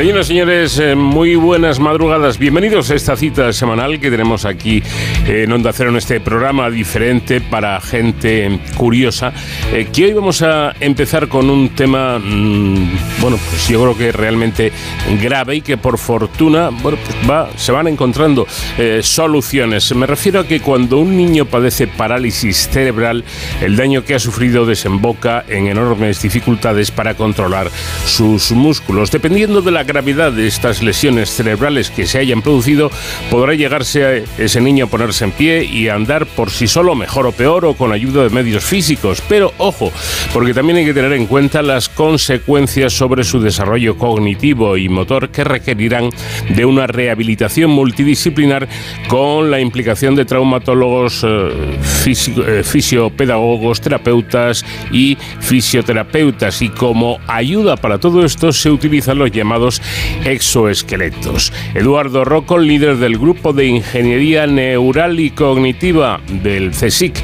Señoras y señores, eh, muy buenas madrugadas. Bienvenidos a esta cita semanal que tenemos aquí en Onda Cero en este programa diferente para gente curiosa. Eh, que hoy vamos a empezar con un tema, mm, bueno, pues yo creo que realmente grave y que por fortuna, bueno, pues va, se van encontrando eh, soluciones. Me refiero a que cuando un niño padece parálisis cerebral, el daño que ha sufrido desemboca en enormes dificultades para controlar sus músculos. Dependiendo de la gravedad de estas lesiones cerebrales que se hayan producido, podrá llegarse a ese niño a ponerse en pie y a andar por sí solo, mejor o peor, o con ayuda de medios físicos. Pero ojo, porque también hay que tener en cuenta las consecuencias sobre su desarrollo cognitivo y motor que requerirán de una rehabilitación multidisciplinar con la implicación de traumatólogos, eh, eh, fisiopedagogos, terapeutas y fisioterapeutas. Y como ayuda para todo esto se utilizan los llamados exoesqueletos. Eduardo Rocco, líder del grupo de Ingeniería Neural y Cognitiva del CSIC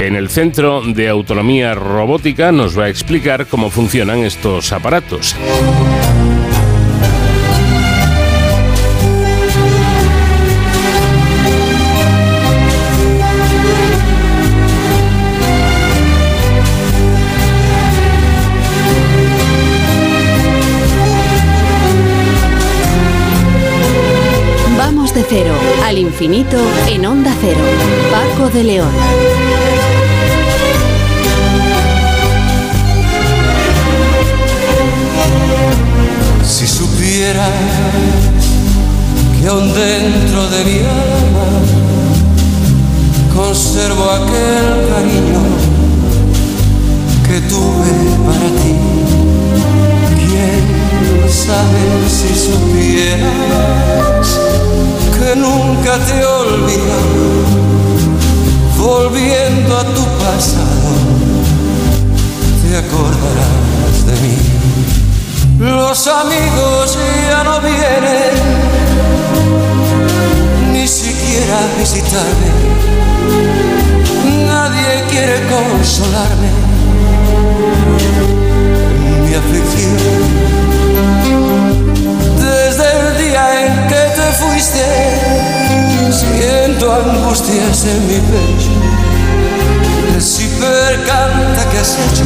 en el Centro de Autonomía Robótica, nos va a explicar cómo funcionan estos aparatos. Infinito en onda cero. Paco de León. Si supieras que aún dentro de mi alma conservo aquel cariño que tuve para ti. ¿Quién sabe si supieras? Que nunca te olvidado, volviendo a tu pasado, te acordarás de mí. Los amigos ya no vienen, ni siquiera a visitarme, nadie quiere consolarme. Mi aflicción siento angustias en mi pecho. Si percanta que has hecho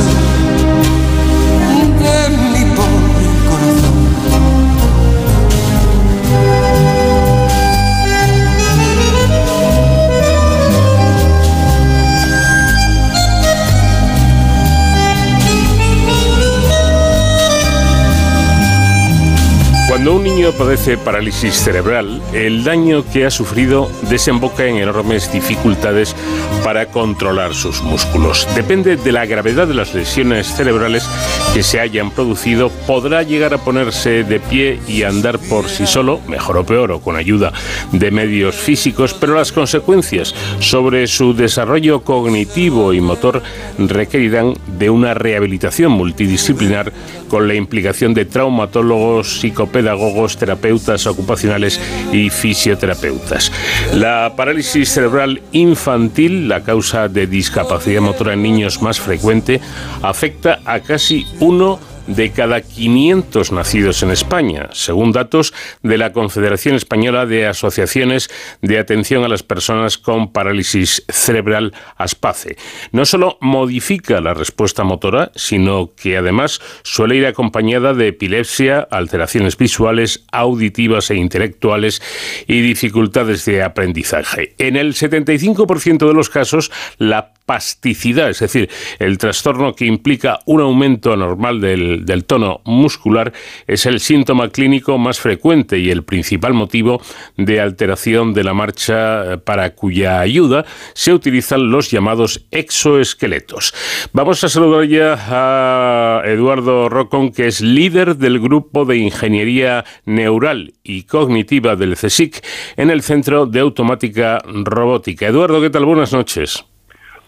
Cuando un niño padece parálisis cerebral, el daño que ha sufrido desemboca en enormes dificultades para controlar sus músculos. Depende de la gravedad de las lesiones cerebrales que se hayan producido, podrá llegar a ponerse de pie y andar por sí solo, mejor o peor, o con ayuda de medios físicos, pero las consecuencias sobre su desarrollo cognitivo y motor requerirán de una rehabilitación multidisciplinar con la implicación de traumatólogos, psicopedagogos, pedagogos, terapeutas ocupacionales y fisioterapeutas. La parálisis cerebral infantil, la causa de discapacidad motora en niños más frecuente, afecta a casi uno de cada 500 nacidos en España, según datos de la Confederación Española de Asociaciones de Atención a las Personas con Parálisis Cerebral, ASPACE. No solo modifica la respuesta motora, sino que además suele ir acompañada de epilepsia, alteraciones visuales, auditivas e intelectuales y dificultades de aprendizaje. En el 75% de los casos, la pasticidad, es decir, el trastorno que implica un aumento anormal del, del, tono muscular, es el síntoma clínico más frecuente y el principal motivo de alteración de la marcha eh, para cuya ayuda se utilizan los llamados exoesqueletos. Vamos a saludar ya a Eduardo Rocón, que es líder del grupo de ingeniería neural y cognitiva del CSIC en el Centro de Automática Robótica. Eduardo, ¿qué tal? Buenas noches.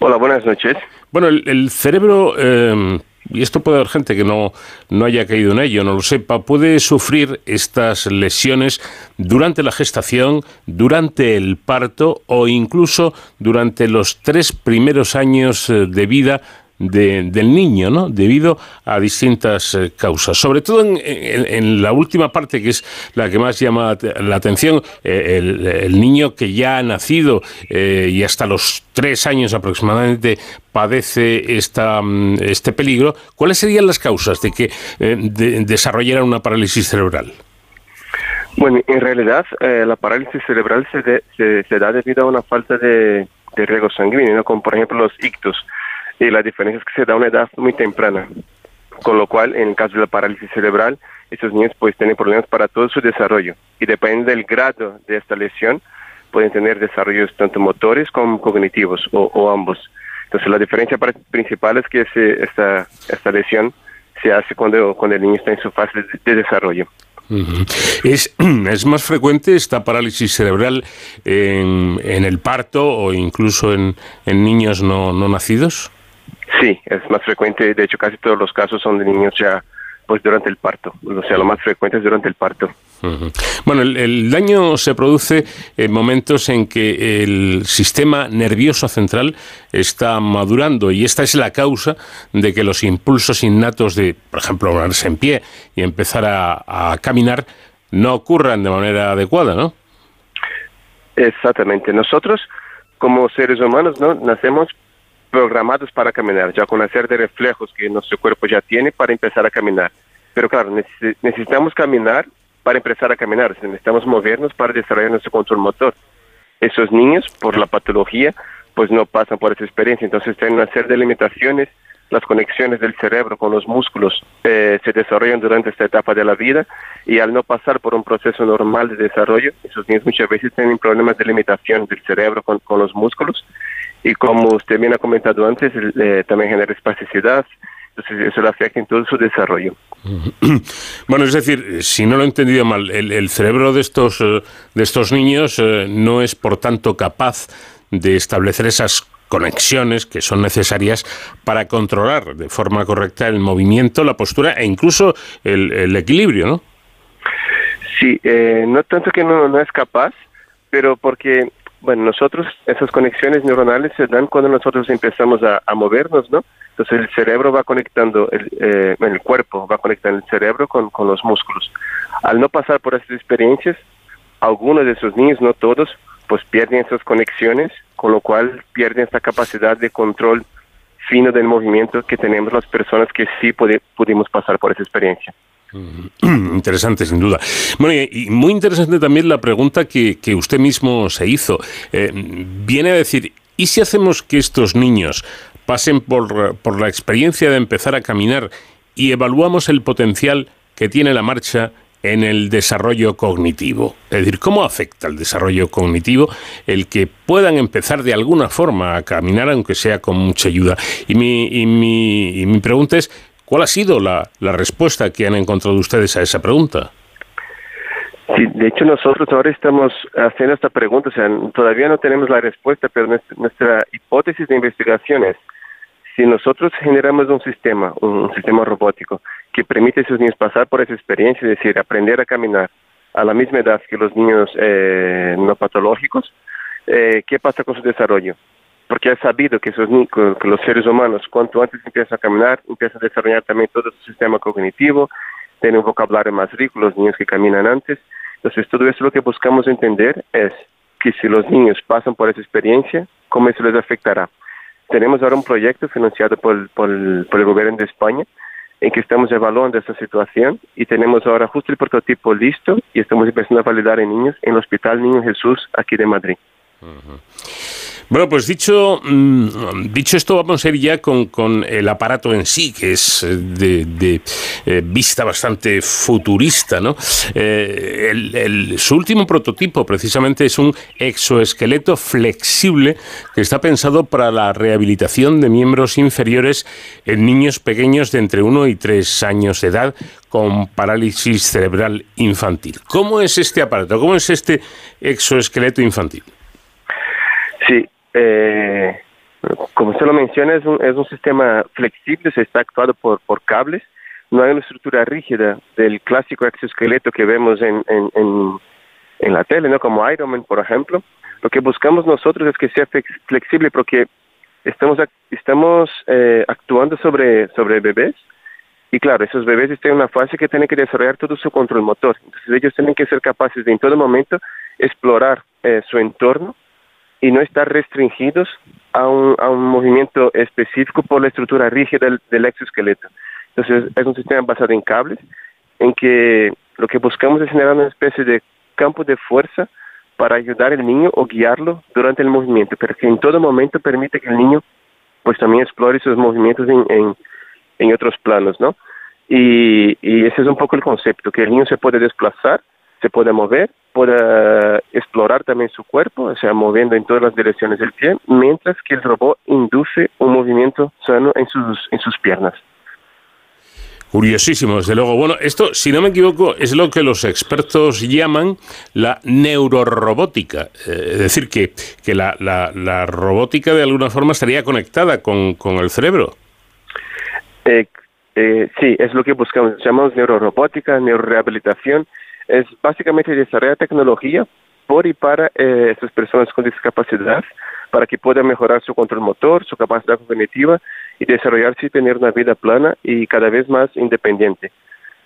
Hola, buenas noches. Bueno, el, cerebro eh, y esto puede haber gente que no, no haya caído en ello, no lo sepa, puede sufrir estas lesiones durante la gestación, durante el parto o incluso durante los tres primeros años eh, de vida del niño, ¿no? Debido a distintas eh, causas. Sobre todo en, la última parte, que es la que más llama la atención, eh, el, niño que ya ha nacido eh, y hasta los tres años aproximadamente padece esta, mm, este peligro. ¿Cuáles serían las causas de que desarrollara una parálisis cerebral? Bueno, en realidad la parálisis cerebral se, se, da debido a una falta de, de riego sanguíneo, como por ejemplo los ictus y la diferencia es que se da a una edad muy temprana, con lo cual en el caso de la parálisis cerebral, estos niños pues tienen problemas para todo su desarrollo y depende del grado de esta lesión, pueden tener desarrollos tanto motores como cognitivos o, ambos. Entonces la diferencia principal es que esta, esta lesión se hace cuando, cuando el niño está en su fase de, desarrollo. ¿Es, ¿Es, más frecuente esta parálisis cerebral en, en el parto o incluso en, en niños no, no nacidos? Sí, es más frecuente, de hecho casi todos los casos son de niños ya pues durante el parto, o sea, lo más frecuente es durante el parto. Bueno, el, daño se produce en momentos en que el sistema nervioso central está madurando y esta es la causa de que los impulsos innatos de, por ejemplo, ponerse en pie y empezar a, a caminar no ocurran de manera adecuada, ¿no? Exactamente. Nosotros, como seres humanos, ¿no? nacemos programados para caminar, ya con una serie de reflejos que nuestro cuerpo ya tiene para empezar a caminar. Pero claro, necesitamos caminar para empezar a caminar, necesitamos movernos para desarrollar nuestro control motor. Esos niños, por la patología, pues no pasan por esa experiencia, entonces tienen una serie de limitaciones, las conexiones del cerebro con los músculos eh, se desarrollan durante esta etapa de la vida y al no pasar por un proceso normal de desarrollo, esos niños muchas veces tienen problemas de limitación del cerebro con, con los músculos y como usted bien ha comentado antes, eh, también genera espasticidad, entonces eso le afecta en todo su desarrollo. Bueno, es decir, si no lo he entendido mal, el, cerebro de estos, eh, de estos niños eh, no es, por tanto, capaz de establecer esas conexiones que son necesarias para controlar de forma correcta el movimiento, la postura e incluso el, equilibrio, ¿no? Sí, no tanto que no, no es capaz, pero porque bueno, nosotros, esas conexiones neuronales se dan cuando nosotros empezamos a, movernos, ¿no? Entonces el cerebro va conectando, el, eh, el cuerpo va conectando el cerebro con, con los músculos. Al no pasar por esas experiencias, algunos de esos niños, no todos, pues pierden esas conexiones, con lo cual pierden esta capacidad de control fino del movimiento que tenemos las personas que sí pudimos pasar por esa experiencia. Interesante, sin duda. Bueno, y muy interesante también la pregunta que, usted mismo se hizo. Eh, viene a decir, ¿y si hacemos que estos niños pasen por, por la experiencia de empezar a caminar y evaluamos el potencial que tiene la marcha en el desarrollo cognitivo. Es decir, ¿cómo afecta el desarrollo cognitivo el que puedan empezar de alguna forma a caminar, aunque sea con mucha ayuda? Y mi, y mi, y mi pregunta es, ¿Cuál ha sido la, respuesta que han encontrado ustedes a esa pregunta? Sí, de hecho nosotros ahora estamos haciendo esta pregunta, o sea, todavía no tenemos la respuesta, pero nuestra, hipótesis de investigación es, si nosotros generamos un sistema, un, sistema robótico, que permite a esos niños pasar por esa experiencia, es decir, aprender a caminar a la misma edad que los niños eh, no patológicos, eh, ¿qué pasa con su desarrollo? Porque es sabido que, esos, que los seres humanos, cuanto antes empiezan a caminar, empiezan a desarrollar también todo su sistema cognitivo, tienen un vocabulario más rico, los niños que caminan antes. Entonces, todo eso lo que buscamos entender es que si los niños pasan por esa experiencia, ¿cómo eso les afectará? Tenemos ahora un proyecto financiado por, por, por el gobierno de España en que estamos evaluando esta situación y tenemos ahora justo el prototipo listo y estamos empezando a validar en niños en el Hospital Niño Jesús aquí de Madrid. Bueno, pues dicho, mm, dicho esto, vamos a ir ya con, el aparato en sí, que es eh, de, eh, vista bastante futurista, ¿no? Eh, su último prototipo, precisamente, es un exoesqueleto flexible que está pensado para la rehabilitación de miembros inferiores en niños pequeños de entre 1 y 3 años de edad con parálisis cerebral infantil. ¿Cómo es este aparato? ¿Cómo es este exoesqueleto infantil? Sí, eh, como usted lo menciona, es un, es un sistema flexible, se está actuado por, cables, no hay una estructura rígida del clásico exoesqueleto que vemos en, en, en, la tele, ¿no? como Iron Man, por ejemplo. Lo que buscamos nosotros es que sea flexible porque estamos, estamos eh, actuando sobre, sobre bebés y claro, esos bebés están en una fase que tienen que desarrollar todo su control motor. Entonces ellos tienen que ser capaces de en todo momento explorar eh, su entorno y no estar restringidos a un, a un movimiento específico por la estructura rígida del, del exoesqueleto. Entonces es un sistema basado en cables en que lo que buscamos es generar una especie de campo de fuerza para ayudar al niño o guiarlo durante el movimiento, pero que en todo momento permite que el niño pues también explore sus movimientos en, en, en otros planos, ¿no? Y, y, ese es un poco el concepto, que el niño se puede desplazar, se puede mover, puede también su cuerpo, o sea, moviendo en todas las direcciones del pie, mientras que el robot induce un movimiento sano en sus, en sus piernas. Curiosísimo, desde luego. Bueno, esto, si no me equivoco, es lo que los expertos llaman la neurorobótica. Eh, es decir, que, que la, la, robótica de alguna forma estaría conectada con, con el cerebro. Eh, eh, sí, es lo que buscamos. Llamamos neurorobótica, neurorehabilitación. Es básicamente desarrollar tecnología por y para eh, estas personas con discapacidad para que puedan mejorar su control motor, su capacidad cognitiva y desarrollarse y tener una vida plana y cada vez más independiente.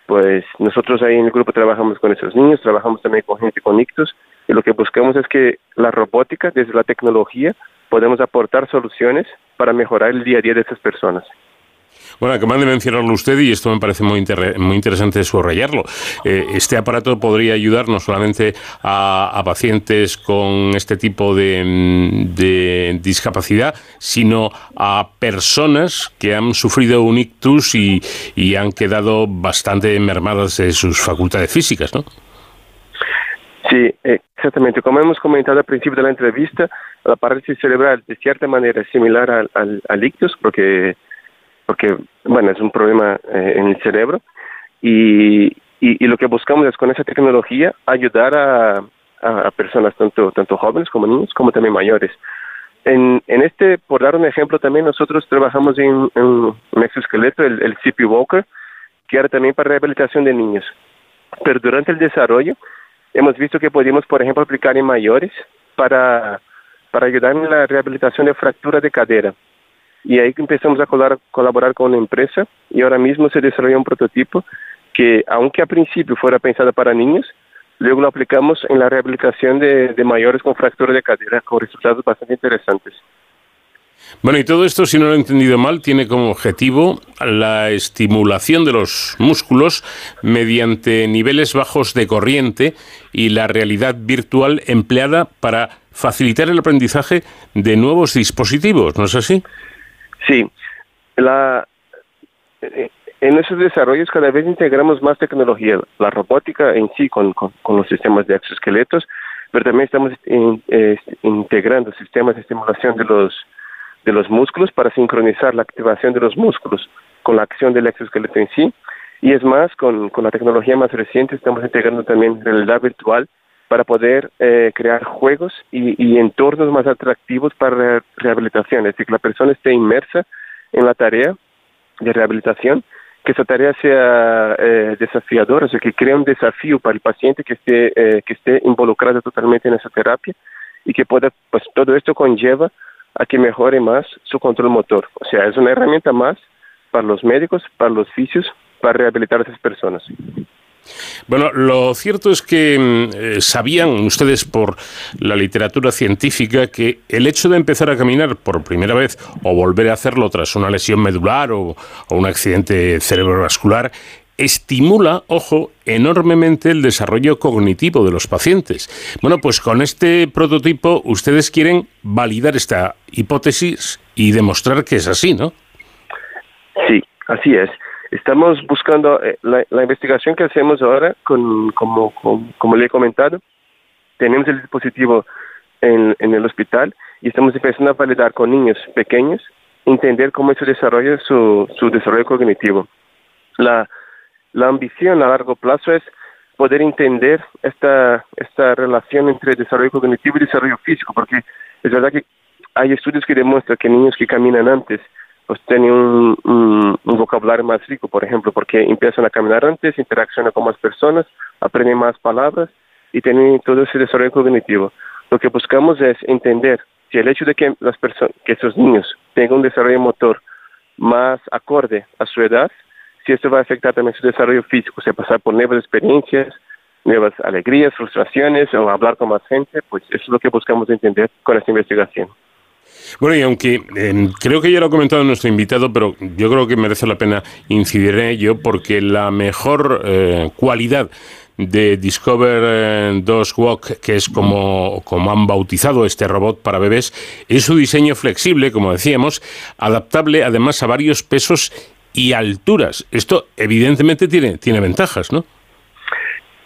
Pues nosotros ahí en el grupo trabajamos con esos niños, trabajamos también con gente con ictus y lo que buscamos es que la robótica, desde la tecnología, podemos aportar soluciones para mejorar el día a día de esas personas. Bueno, acaba de mencionarlo usted y esto me parece muy, muy interesante subrayarlo. Eh, este aparato podría ayudar no solamente a, pacientes con este tipo de, discapacidad, sino a personas que han sufrido un ictus y, y han quedado bastante mermadas de sus facultades físicas, ¿no? Sí, exactamente. Como hemos comentado al principio de la entrevista, la parálisis cerebral de cierta manera es similar al, al, al ictus, porque porque, bueno, es un problema eh, en el cerebro y, y, lo que buscamos es con esa tecnología ayudar a, a, personas tanto, tanto jóvenes como niños como también mayores. En, en este, por dar un ejemplo también, nosotros trabajamos en, un exoesqueleto, el, el CP Walker, que era también para rehabilitación de niños. Pero durante el desarrollo hemos visto que podíamos, por ejemplo, aplicar en mayores para, para ayudar en la rehabilitación de fractura de cadera. Y ahí empezamos a colaborar con una empresa y ahora mismo se desarrolla un prototipo que, aunque a principio fuera pensado para niños, luego lo aplicamos en la rehabilitación de, mayores con fractura de cadera con resultados bastante interesantes. Bueno, y todo esto, si no lo he entendido mal, tiene como objetivo la estimulación de los músculos mediante niveles bajos de corriente y la realidad virtual empleada para facilitar el aprendizaje de nuevos dispositivos, ¿no es así? Sí, la, eh, en esos desarrollos cada vez integramos más tecnología, la robótica en sí con, con, los sistemas de exoesqueletos, pero también estamos integrando sistemas de estimulación de los, de los músculos para sincronizar la activación de los músculos con la acción del exoesqueleto en sí. Y es más, con, con la tecnología más reciente estamos integrando también realidad virtual para poder eh, crear juegos y, entornos más atractivos para rehabilitación, es decir, que la persona esté inmersa en la tarea de rehabilitación, que esa tarea sea eh, desafiadora, o sea, que crea un desafío para el paciente que esté, eh, que esté involucrado totalmente en esa terapia y que pueda, pues todo esto conlleva a que mejore más su control motor. O sea, es una herramienta más para los médicos, para los fisios, para rehabilitar a esas personas. Bueno, lo cierto es que mm, eh, sabían ustedes por la literatura científica que el hecho de empezar a caminar por primera vez o volver a hacerlo tras una lesión medular o, un accidente cerebrovascular estimula, ojo, enormemente el desarrollo cognitivo de los pacientes. Bueno, pues con este prototipo ustedes quieren validar esta hipótesis y demostrar que es así, ¿no? Sí, así es. Estamos buscando eh, la, investigación que hacemos ahora, con, como, como, le he comentado, tenemos el dispositivo en, en, el hospital y estamos empezando a validar con niños pequeños, entender cómo se desarrolla su, su desarrollo cognitivo. La, la ambición a largo plazo es poder entender esta, esta relación entre desarrollo cognitivo y desarrollo físico, porque es verdad que hay estudios que demuestran que niños que caminan antes pues tienen un, vocabulario más rico, por ejemplo, porque empiezan a caminar antes, interaccionan con más personas, aprenden más palabras y tienen todo ese desarrollo cognitivo. Lo que buscamos es entender si el hecho de que las personas, que esos niños tengan un desarrollo motor más acorde a su edad, si esto va a afectar también su desarrollo físico, o sea, pasar por nuevas experiencias, nuevas alegrías, frustraciones o hablar con más gente, pues eso es lo que buscamos entender con esta investigación. Bueno, y aunque em, creo que ya lo ha comentado nuestro invitado, pero yo creo que merece la pena incidir en ello porque la mejor eh, cualidad de Discover 2 eh, Walk, que es como, como han bautizado este robot para bebés, es su diseño flexible, como decíamos, adaptable además a varios pesos y alturas. Esto evidentemente tiene, tiene ventajas, ¿no?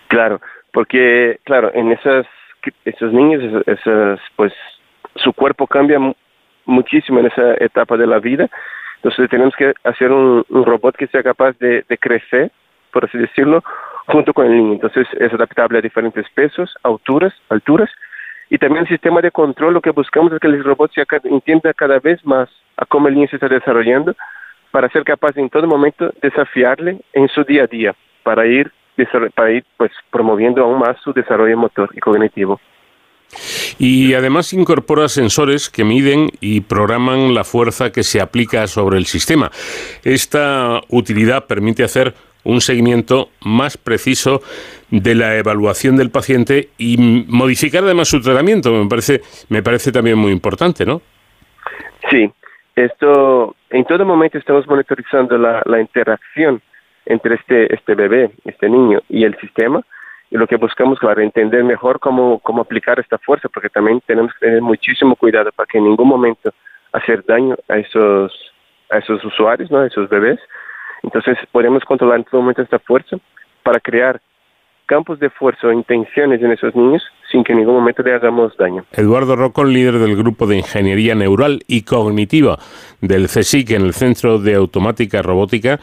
Claro, porque, claro, en esas, esos niños, esas, pues, su cuerpo cambia muchísimo en esa etapa de la vida. Entonces tenemos que hacer un, robot que sea capaz de, crecer, por así decirlo, junto con el niño. Entonces es adaptable a diferentes pesos, alturas, alturas. Y también el sistema de control, lo que buscamos es que el robot se entienda cada vez más a cómo el niño se está desarrollando para ser capaz en todo momento desafiarle en su día a día, para ir, para ir pues, promoviendo aún más su desarrollo motor y cognitivo. Y además incorpora sensores que miden y programan la fuerza que se aplica sobre el sistema. Esta utilidad permite hacer un seguimiento más preciso de la evaluación del paciente y modificar además su tratamiento. Me parece, me parece también muy importante, ¿no? Sí, esto en todo momento estamos monitorizando la, interacción entre este, este bebé, este niño y el sistema y lo que buscamos, claro, entender mejor cómo, cómo aplicar esta fuerza, porque también tenemos que tener muchísimo cuidado para que en ningún momento hacer daño a esos, a esos usuarios, ¿no? a esos bebés. Entonces podemos controlar en todo momento esta fuerza para crear campos de fuerza o intenciones en esos niños sin que en ningún momento le hagamos daño. Eduardo Rocón, líder del Grupo de Ingeniería Neural y Cognitiva del CSIC en el Centro de Automática Robótica.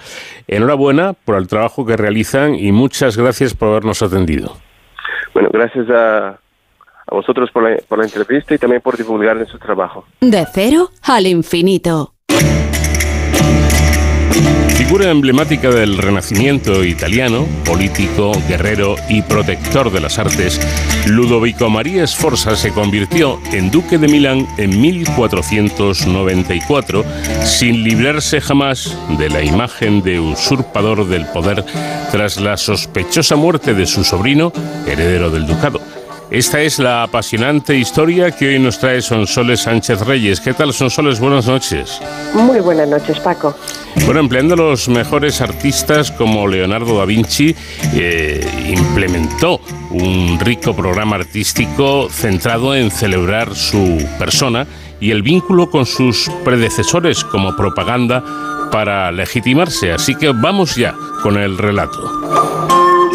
Enhorabuena por el trabajo que realizan y muchas gracias por habernos atendido. Bueno, gracias a, a vosotros por la, por la entrevista y también por divulgar su trabajo. De cero al infinito. Figura emblemática del Renacimiento italiano, político, guerrero y protector de las artes, Ludovico María Sforza se convirtió en duque de Milán en 1494, sin librarse jamás de la imagen de usurpador del poder tras la sospechosa muerte de su sobrino, heredero del ducado. Esta es la apasionante historia que hoy nos trae Sonsoles Sánchez Reyes. ¿Qué tal, Sonsoles? Buenas noches. Muy buenas noches, Paco. Bueno, empleando los mejores artistas como Leonardo da Vinci, eh, implementó un rico programa artístico centrado en celebrar su persona y el vínculo con sus predecesores como propaganda para legitimarse. Así que vamos ya con el relato.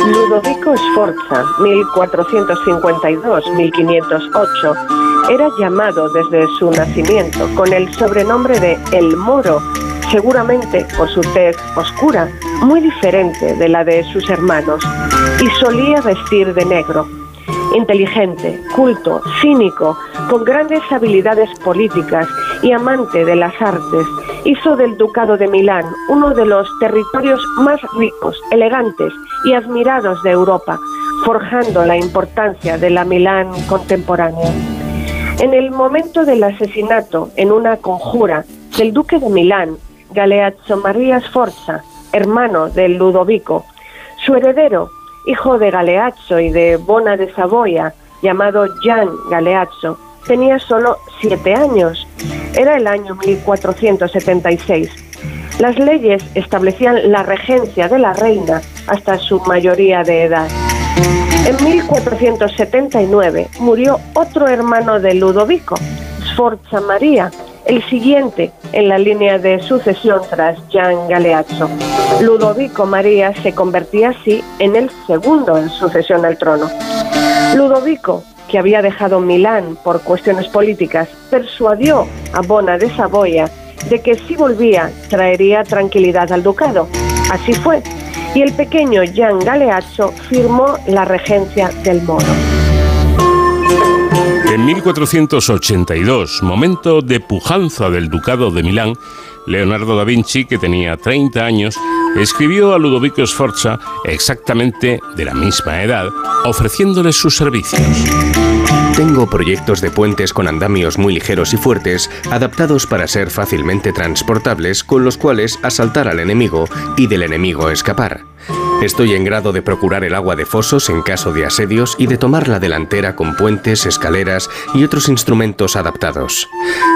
Ludovico Sforza, 1452-1508, era llamado desde su nacimiento con el sobrenombre de El Moro, seguramente por su tez oscura, muy diferente de la de sus hermanos, y solía vestir de negro. Inteligente, culto, cínico, con grandes habilidades políticas y amante de las artes, hizo del Ducado de Milán uno de los territorios más ricos, elegantes y admirados de Europa, forjando la importancia de la Milán contemporánea. En el momento del asesinato, en una conjura, del duque de Milán, Galeazzo María Sforza, hermano de Ludovico, su heredero, hijo de Galeazzo y de Bona de Saboya, llamado Gian Galeazzo, tenía solo siete años. Era el año 1476. Las leyes establecían la regencia de la reina hasta su mayoría de edad. En 1479 murió otro hermano de Ludovico, Sforza María, el siguiente en la línea de sucesión tras Gian Galeazzo. Ludovico María se convertía así en el segundo en sucesión al trono. Ludovico que había dejado Milán por cuestiones políticas, persuadió a Bona de Saboya de que si volvía traería tranquilidad al ducado. Así fue, y el pequeño Gian Galeazzo firmó la regencia del Moro. En 1482, momento de pujanza del Ducado de Milán, Leonardo da Vinci, que tenía 30 años, escribió a Ludovico Sforza, exactamente de la misma edad, ofreciéndole sus servicios. Tengo proyectos de puentes con andamios muy ligeros y fuertes, adaptados para ser fácilmente transportables, con los cuales asaltar al enemigo y del enemigo escapar. Estoy en grado de procurar el agua de fosos en caso de asedios y de tomar la delantera con puentes, escaleras y otros instrumentos adaptados.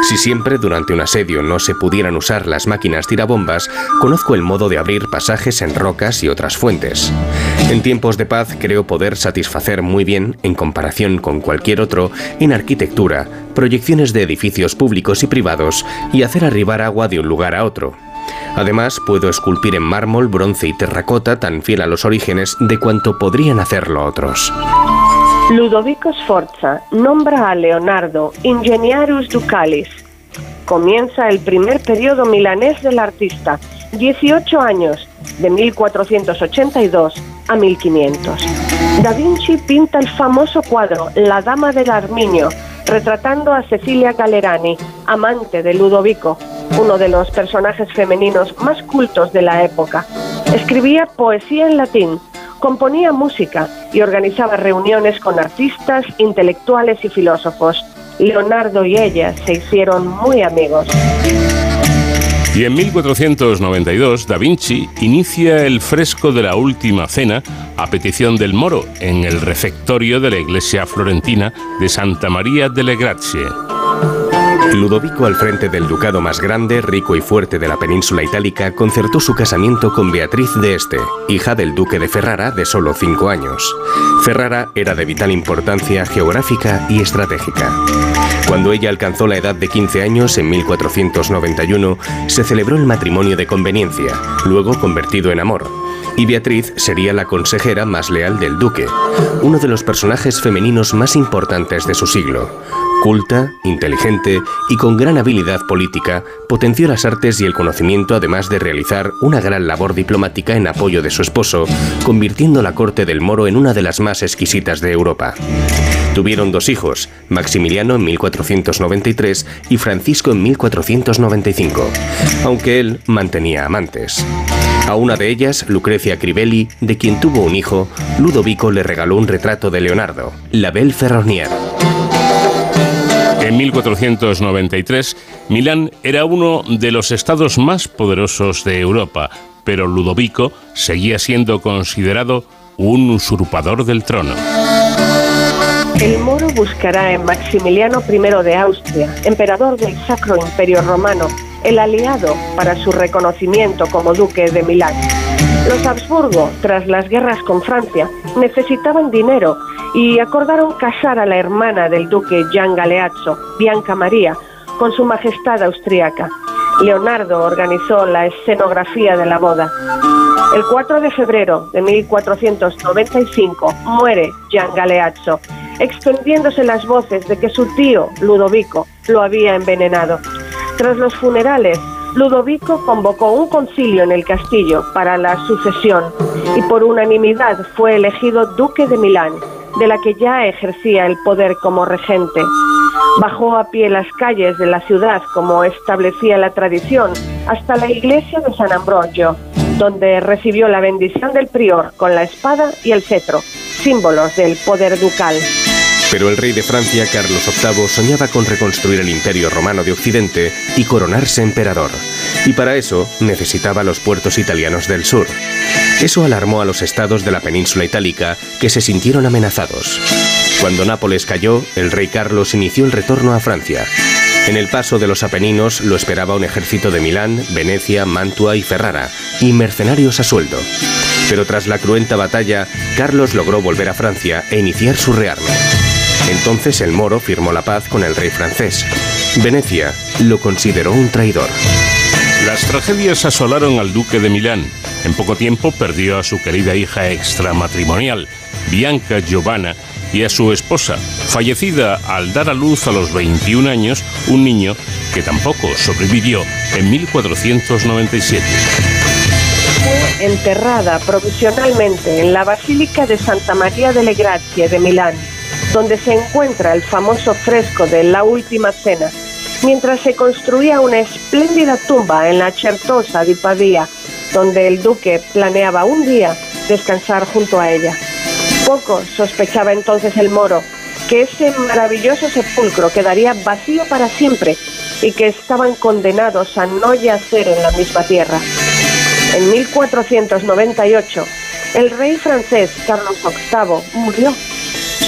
Si siempre durante un asedio no se pudieran usar las máquinas tirabombas, conozco el modo de abrir pasajes en rocas y otras fuentes. En tiempos de paz creo poder satisfacer muy bien, en comparación con cualquier otro, en arquitectura, proyecciones de edificios públicos y privados y hacer arribar agua de un lugar a otro. Además, puedo esculpir en mármol, bronce y terracota tan fiel a los orígenes de cuanto podrían hacerlo otros. Ludovico Sforza nombra a Leonardo Ingeniarus Ducalis. Comienza el primer periodo milanés del artista, 18 años, de 1482 a 1500. Da Vinci pinta el famoso cuadro La Dama del Arminio, retratando a Cecilia Galerani, amante de Ludovico, uno de los personajes femeninos más cultos de la época. Escribía poesía en latín, componía música y organizaba reuniones con artistas, intelectuales y filósofos. Leonardo y ella se hicieron muy amigos. Y en 1492, Da Vinci inicia el fresco de la Última Cena a petición del Moro en el refectorio de la iglesia florentina de Santa María delle Grazie. Ludovico, al frente del ducado más grande, rico y fuerte de la península itálica, concertó su casamiento con Beatriz de Este, hija del duque de Ferrara de solo cinco años. Ferrara era de vital importancia geográfica y estratégica. Cuando ella alcanzó la edad de 15 años, en 1491, se celebró el matrimonio de conveniencia, luego convertido en amor y Beatriz sería la consejera más leal del duque, uno de los personajes femeninos más importantes de su siglo. Culta, inteligente y con gran habilidad política, potenció las artes y el conocimiento además de realizar una gran labor diplomática en apoyo de su esposo, convirtiendo la corte del moro en una de las más exquisitas de Europa. Tuvieron dos hijos, Maximiliano en 1493 y Francisco en 1495, aunque él mantenía amantes. A una de ellas, Lucrecia Crivelli, de quien tuvo un hijo, Ludovico le regaló un retrato de Leonardo, la Belle Ferronnière. En 1493, Milán era uno de los estados más poderosos de Europa, pero Ludovico seguía siendo considerado un usurpador del trono. El moro buscará en Maximiliano I de Austria, emperador del Sacro Imperio Romano, el aliado para su reconocimiento como duque de Milán. Los Habsburgo, tras las guerras con Francia, necesitaban dinero y acordaron casar a la hermana del duque Gian Galeazzo, Bianca María, con su majestad austriaca. Leonardo organizó la escenografía de la boda. El 4 de febrero de 1495 muere Gian Galeazzo, extendiéndose las voces de que su tío, Ludovico, lo había envenenado. Tras los funerales, Ludovico convocó un concilio en el castillo para la sucesión y por unanimidad fue elegido duque de Milán, de la que ya ejercía el poder como regente. Bajó a pie las calles de la ciudad como establecía la tradición hasta la iglesia de San Ambrogio, donde recibió la bendición del prior con la espada y el cetro, símbolos del poder ducal. Pero el rey de Francia, Carlos VIII, soñaba con reconstruir el imperio romano de Occidente y coronarse emperador. Y para eso necesitaba los puertos italianos del sur. Eso alarmó a los estados de la península itálica, que se sintieron amenazados. Cuando Nápoles cayó, el rey Carlos inició el retorno a Francia. En el paso de los Apeninos lo esperaba un ejército de Milán, Venecia, Mantua y Ferrara, y mercenarios a sueldo. Pero tras la cruenta batalla, Carlos logró volver a Francia e iniciar su rearme. Entonces el moro firmó la paz con el rey francés. Venecia lo consideró un traidor. Las tragedias asolaron al duque de Milán. En poco tiempo perdió a su querida hija extramatrimonial, Bianca Giovanna, y a su esposa, fallecida al dar a luz a los 21 años un niño que tampoco sobrevivió en 1497. Fue enterrada provisionalmente en la Basílica de Santa María delle Grazie de Milán donde se encuentra el famoso fresco de La Última Cena, mientras se construía una espléndida tumba en la Certosa di Pavia, donde el duque planeaba un día descansar junto a ella. Poco sospechaba entonces el moro que ese maravilloso sepulcro quedaría vacío para siempre y que estaban condenados a no yacer en la misma tierra. En 1498, el rey francés Carlos VIII murió.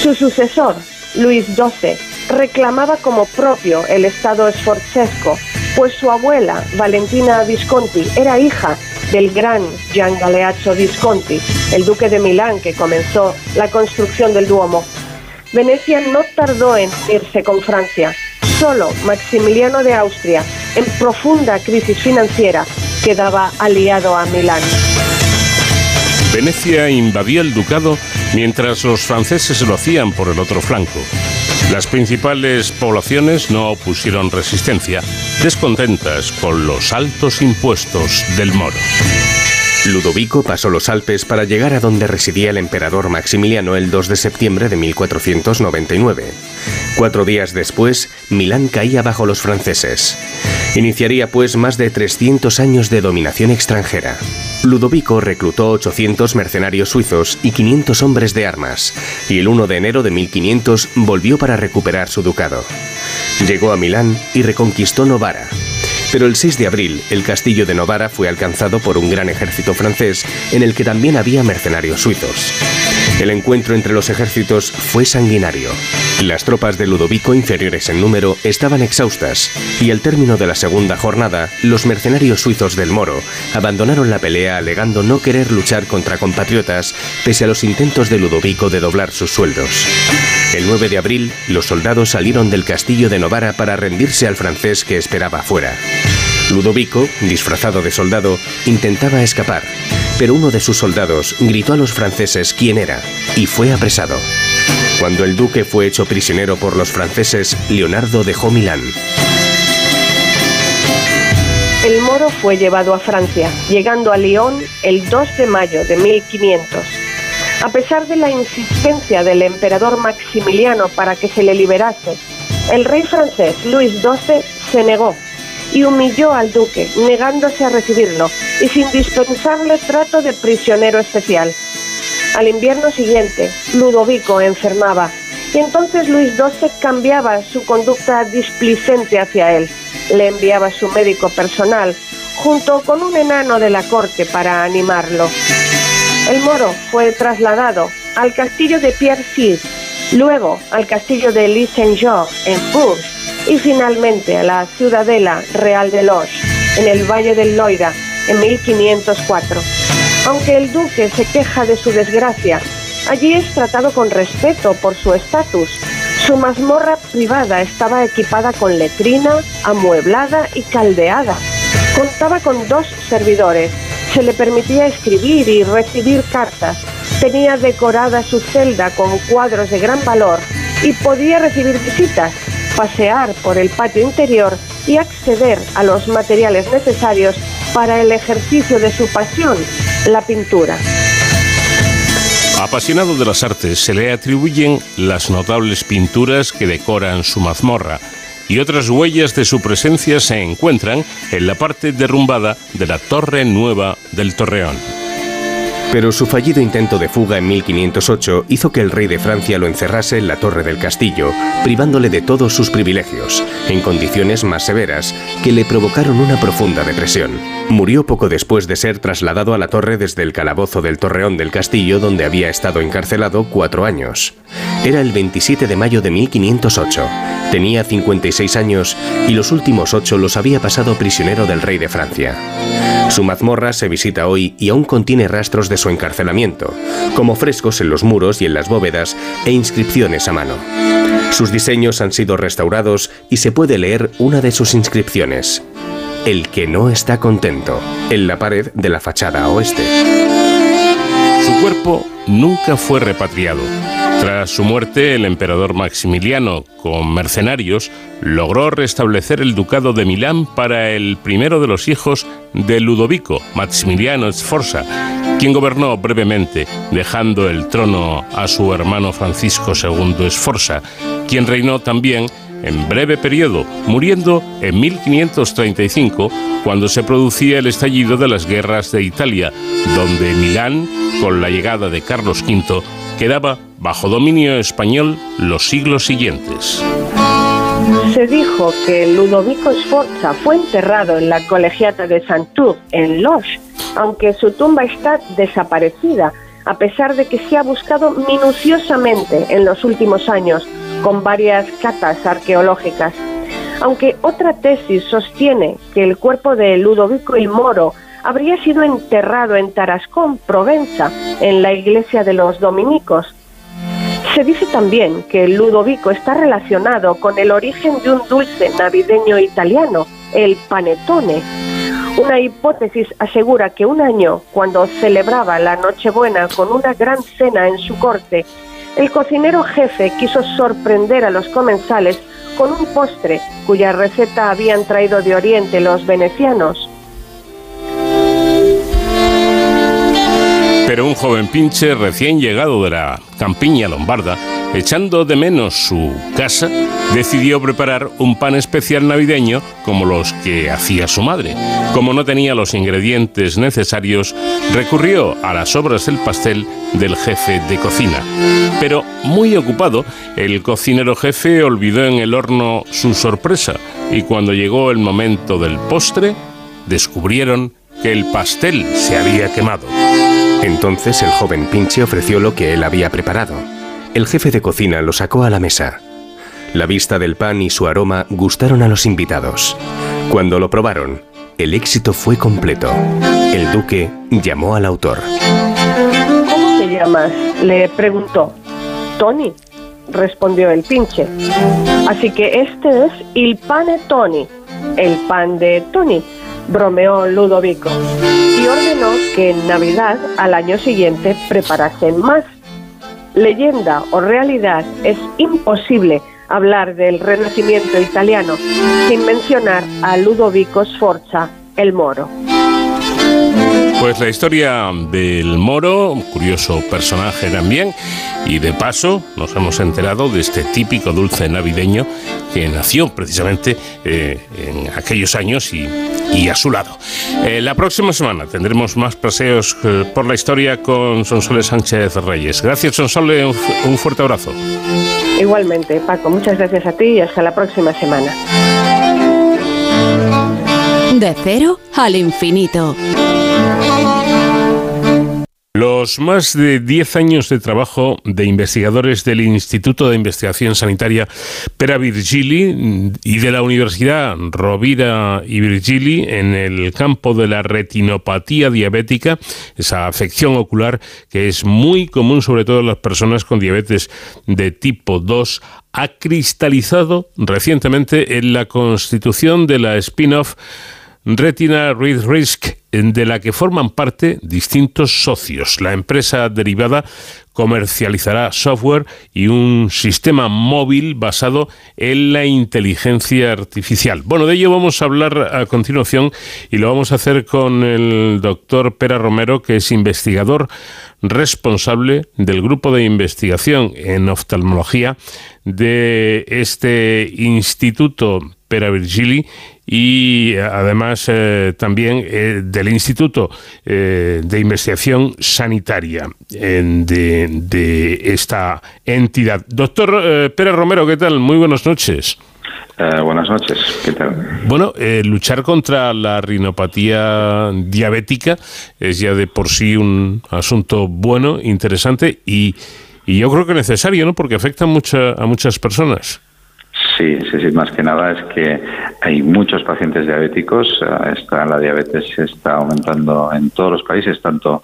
Su sucesor, Luis XII, reclamaba como propio el Estado esforzesco, pues su abuela, Valentina Visconti, era hija del gran Gian Galeazzo Visconti, el duque de Milán que comenzó la construcción del Duomo. Venecia no tardó en irse con Francia. Solo Maximiliano de Austria, en profunda crisis financiera, quedaba aliado a Milán. Venecia invadía el ducado mientras los franceses lo hacían por el otro flanco. Las principales poblaciones no opusieron resistencia, descontentas con los altos impuestos del moro. Ludovico pasó los Alpes para llegar a donde residía el emperador Maximiliano el 2 de septiembre de 1499. Cuatro días después, Milán caía bajo los franceses. Iniciaría pues más de 300 años de dominación extranjera. Ludovico reclutó 800 mercenarios suizos y 500 hombres de armas, y el 1 de enero de 1500 volvió para recuperar su ducado. Llegó a Milán y reconquistó Novara, pero el 6 de abril, el castillo de Novara fue alcanzado por un gran ejército francés en el que también había mercenarios suizos. El encuentro entre los ejércitos fue sanguinario. Las tropas de Ludovico, inferiores en número, estaban exhaustas, y al término de la segunda jornada, los mercenarios suizos del Moro abandonaron la pelea alegando no querer luchar contra compatriotas pese a los intentos de Ludovico de doblar sus sueldos. El 9 de abril, los soldados salieron del castillo de Novara para rendirse al francés que esperaba afuera. Ludovico, disfrazado de soldado, intentaba escapar, pero uno de sus soldados gritó a los franceses quién era y fue apresado. Cuando el duque fue hecho prisionero por los franceses, Leonardo dejó Milán. El moro fue llevado a Francia, llegando a Lyon el 2 de mayo de 1500. A pesar de la insistencia del emperador Maximiliano para que se le liberase, el rey francés Luis XII se negó y humilló al duque, negándose a recibirlo y sin dispensarle trato de prisionero especial. Al invierno siguiente, Ludovico enfermaba y entonces Luis XII cambiaba su conducta displicente hacia él. Le enviaba su médico personal junto con un enano de la corte para animarlo. El moro fue trasladado al castillo de Pierre luego al castillo de Saint-Jean en Bourges y finalmente a la ciudadela real de Loche, en el Valle del Loira, en 1504. Aunque el duque se queja de su desgracia, allí es tratado con respeto por su estatus. Su mazmorra privada estaba equipada con letrina, amueblada y caldeada. Contaba con dos servidores. Se le permitía escribir y recibir cartas. Tenía decorada su celda con cuadros de gran valor y podía recibir visitas pasear por el patio interior y acceder a los materiales necesarios para el ejercicio de su pasión, la pintura. Apasionado de las artes, se le atribuyen las notables pinturas que decoran su mazmorra y otras huellas de su presencia se encuentran en la parte derrumbada de la Torre Nueva del Torreón. Pero su fallido intento de fuga en 1508 hizo que el rey de Francia lo encerrase en la torre del castillo, privándole de todos sus privilegios, en condiciones más severas, que le provocaron una profunda depresión. Murió poco después de ser trasladado a la torre desde el calabozo del torreón del castillo donde había estado encarcelado cuatro años. Era el 27 de mayo de 1508. Tenía 56 años y los últimos ocho los había pasado prisionero del rey de Francia. Su mazmorra se visita hoy y aún contiene rastros de su encarcelamiento, como frescos en los muros y en las bóvedas e inscripciones a mano. Sus diseños han sido restaurados y se puede leer una de sus inscripciones. El que no está contento, en la pared de la fachada oeste. Su cuerpo nunca fue repatriado. Tras su muerte, el emperador Maximiliano, con mercenarios, logró restablecer el ducado de Milán para el primero de los hijos de Ludovico, Maximiliano Sforza, quien gobernó brevemente, dejando el trono a su hermano Francisco II Esforza, quien reinó también en breve periodo, muriendo en 1535 cuando se producía el estallido de las guerras de Italia, donde Milán, con la llegada de Carlos V, quedaba bajo dominio español los siglos siguientes. Se dijo que Ludovico Sforza fue enterrado en la colegiata de Saint-Tour, en Loche, aunque su tumba está desaparecida, a pesar de que se ha buscado minuciosamente en los últimos años con varias catas arqueológicas. Aunque otra tesis sostiene que el cuerpo de Ludovico el Moro habría sido enterrado en Tarascón, Provenza, en la iglesia de los dominicos. Se dice también que Ludovico está relacionado con el origen de un dulce navideño italiano, el panetone. Una hipótesis asegura que un año, cuando celebraba la Nochebuena con una gran cena en su corte el cocinero jefe quiso sorprender a los comensales con un postre cuya receta habían traído de Oriente los venecianos. Pero un joven pinche recién llegado de la campiña lombarda echando de menos su casa, decidió preparar un pan especial navideño como los que hacía su madre. Como no tenía los ingredientes necesarios, recurrió a las obras del pastel del jefe de cocina. Pero muy ocupado, el cocinero jefe olvidó en el horno su sorpresa y cuando llegó el momento del postre, descubrieron que el pastel se había quemado. Entonces el joven pinche ofreció lo que él había preparado. El jefe de cocina lo sacó a la mesa. La vista del pan y su aroma gustaron a los invitados. Cuando lo probaron, el éxito fue completo. El duque llamó al autor. ¿Cómo te llamas? le preguntó. Tony, respondió el pinche. Así que este es il pane Tony, el pan de Tony, bromeó Ludovico, y ordenó que en Navidad al año siguiente preparasen más leyenda o realidad, es imposible hablar del Renacimiento italiano sin mencionar a Ludovico Sforza, el Moro. Pues la historia del Moro, curioso personaje también, y de paso nos hemos enterado de este típico dulce navideño que nació precisamente eh, en aquellos años y, a su lado. Eh, la próxima semana tendremos más paseos eh, por la historia con Sonsoles Sánchez Reyes. Gracias Sonsole, un fuerte abrazo. Igualmente, Paco, muchas gracias a ti y hasta la próxima semana. De cero al infinito. Los más de 10 años de trabajo de investigadores del Instituto de Investigación Sanitaria Pera Virgili y de la Universidad Rovira y Virgili en el campo de la retinopatía diabética, esa afección ocular que es muy común sobre todo en las personas con diabetes de tipo 2, ha cristalizado recientemente en la constitución de la spin-off Retina Read Risk, de la que forman parte distintos socios. La empresa derivada comercializará software y un sistema móvil basado en la inteligencia artificial. Bueno, de ello vamos a hablar a continuación y lo vamos a hacer con el doctor Pera Romero, que es investigador responsable del grupo de investigación en oftalmología de este Instituto Pera Virgili y además eh, también eh, del Instituto eh, de Investigación Sanitaria de, de, esta entidad. Doctor Pérez Romero, ¿qué tal? Muy buenas noches. buenas noches, ¿qué tal? Bueno, luchar contra la rinopatía diabética es ya de por sí un asunto bueno, interesante y, y yo creo que necesario, ¿no? Porque afecta mucha, a muchas personas. Sí, sí, sí, más que nada es que hay muchos pacientes diabéticos, eh, está, la diabetes está aumentando en todos los países, tanto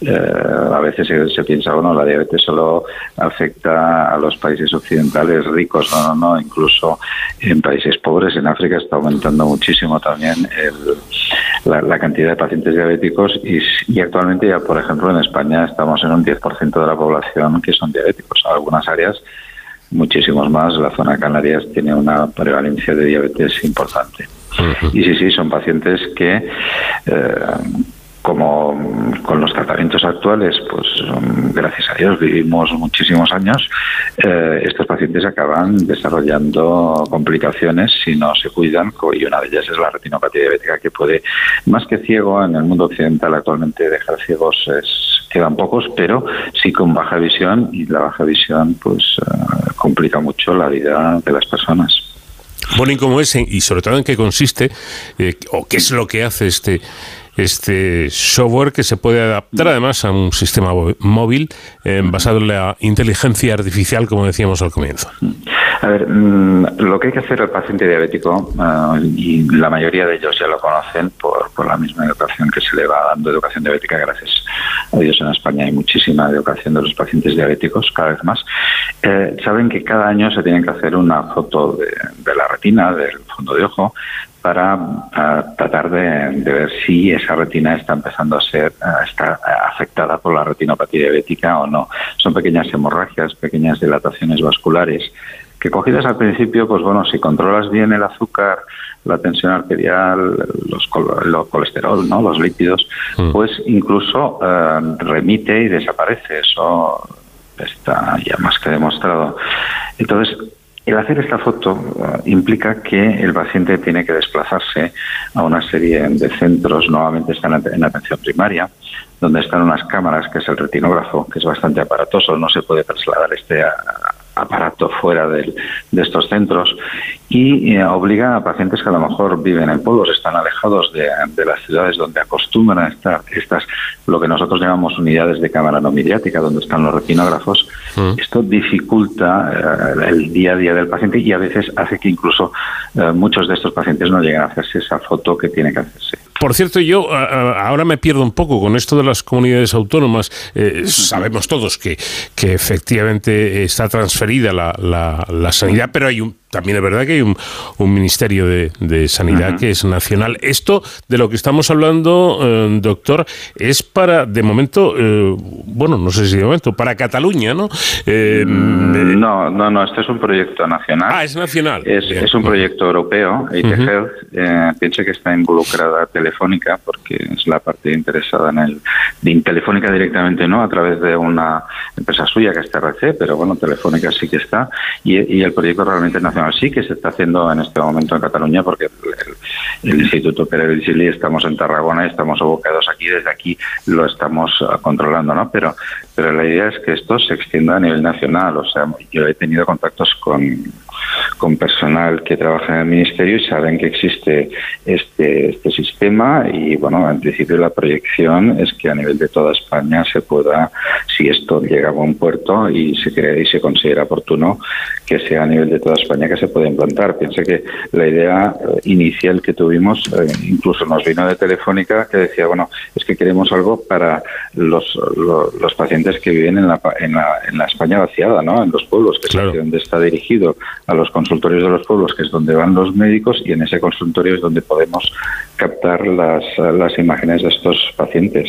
eh, a veces se, piensa, bueno, la diabetes solo afecta a los países occidentales ricos, no, no, no, incluso en países pobres, en África está aumentando muchísimo también la, cantidad de pacientes diabéticos y, y actualmente ya, por ejemplo, en España estamos en un 10% de la población que son diabéticos. Algunas áreas muchísimos más. La zona Canarias tiene una prevalencia de diabetes importante. Y sí, sí, son pacientes que eh, como con los tratamientos actuales, pues gracias a Dios vivimos muchísimos años, eh, estos pacientes acaban desarrollando complicaciones si no se cuidan y una de ellas es la retinopatía diabética que puede, más que ciego en el mundo occidental actualmente dejar ciegos es, quedan pocos, pero sí con baja visión y la baja visión pues eh, complica mucho la vida de las personas. Bueno, ¿y cómo es? Y sobre todo en qué consiste, eh, o qué es lo que hace este este software que se puede adaptar además a un sistema móvil eh, basado en la inteligencia artificial, como decíamos al comienzo. A ver, mm, lo que hay que hacer al paciente diabético, eh, y la mayoría de ellos ya lo conocen por, la misma educación que se le va dando, educación diabética, gracias a Dios en España hay muchísima educación de los pacientes diabéticos, cada vez más. Eh, saben que cada año se tienen que hacer una foto de la retina, del fondo de ojo, para tratar de, ver si esa retina está empezando a ser está afectada por la retinopatía diabética o no. Son pequeñas hemorragias, pequeñas dilataciones vasculares que cogidas al principio, pues bueno, si controlas bien el azúcar, la tensión arterial, los el colesterol, ¿no? los lípidos, mm. pues incluso eh, remite y desaparece. Eso está ya más que demostrado. Entonces, el hacer esta foto uh, implica que el paciente tiene que desplazarse a una serie de centros, nuevamente están en atención primaria, donde están unas cámaras, que es el retinógrafo, que es bastante aparatoso, no se puede trasladar este aparato fuera de, estos centros y eh, obliga a pacientes que a lo mejor viven en pueblos, están alejados de, las ciudades donde acostumbran a estar estas, lo que nosotros llamamos unidades de cámara no mediática, donde están los retinógrafos. Mm. Esto dificulta eh, el día a día del paciente y a veces hace que incluso eh, muchos de estos pacientes no lleguen a hacerse esa foto que tiene que hacerse. Por cierto, yo ahora me pierdo un poco con esto de las comunidades autónomas. sabemos todos que, que efectivamente está transferida la, la, la sanidad, pero hay un también es verdad que hay un, Ministerio de, Sanidad que es nacional. Esto de lo que estamos hablando, eh, doctor, es para, de momento, eh, bueno, no sé si de momento, para Cataluña, ¿no? Eh, mm, no, no, no, este es un proyecto nacional. Ah, es nacional. Es, un proyecto europeo, IT Health. pienso que está involucrada Telefónica, porque es la parte interesada en el. De Telefónica directamente no, a través de una empresa suya que es TRC, pero bueno, Telefónica sí que está. Y, y el proyecto realmente nacional sí que se está haciendo en este momento en Cataluña porque el, Instituto Pere estamos en Tarragona y estamos abocados aquí, desde aquí lo estamos ah, controlando, ¿no? Pero, pero la idea es que esto se extienda a nivel nacional, o sea, yo he tenido contactos con, con personal que trabaja en el ministerio y saben que existe este, este sistema y bueno, en principio la proyección es que a nivel de toda España se pueda, si esto llega a buen puerto y se cree y se considera oportuno, que sea a nivel de toda España que se pueda implantar. Piense que la idea eh, inicial que tuvimos, eh, incluso nos vino de Telefónica, que decía, bueno, es que queremos algo para los, los, pacientes que viven en la, en la, en la España vaciada, ¿no? en los pueblos, que es donde está dirigido a los consultorios de los pueblos, que es donde van los médicos, y en ese consultorio es donde podemos captar las, las imágenes de estos pacientes.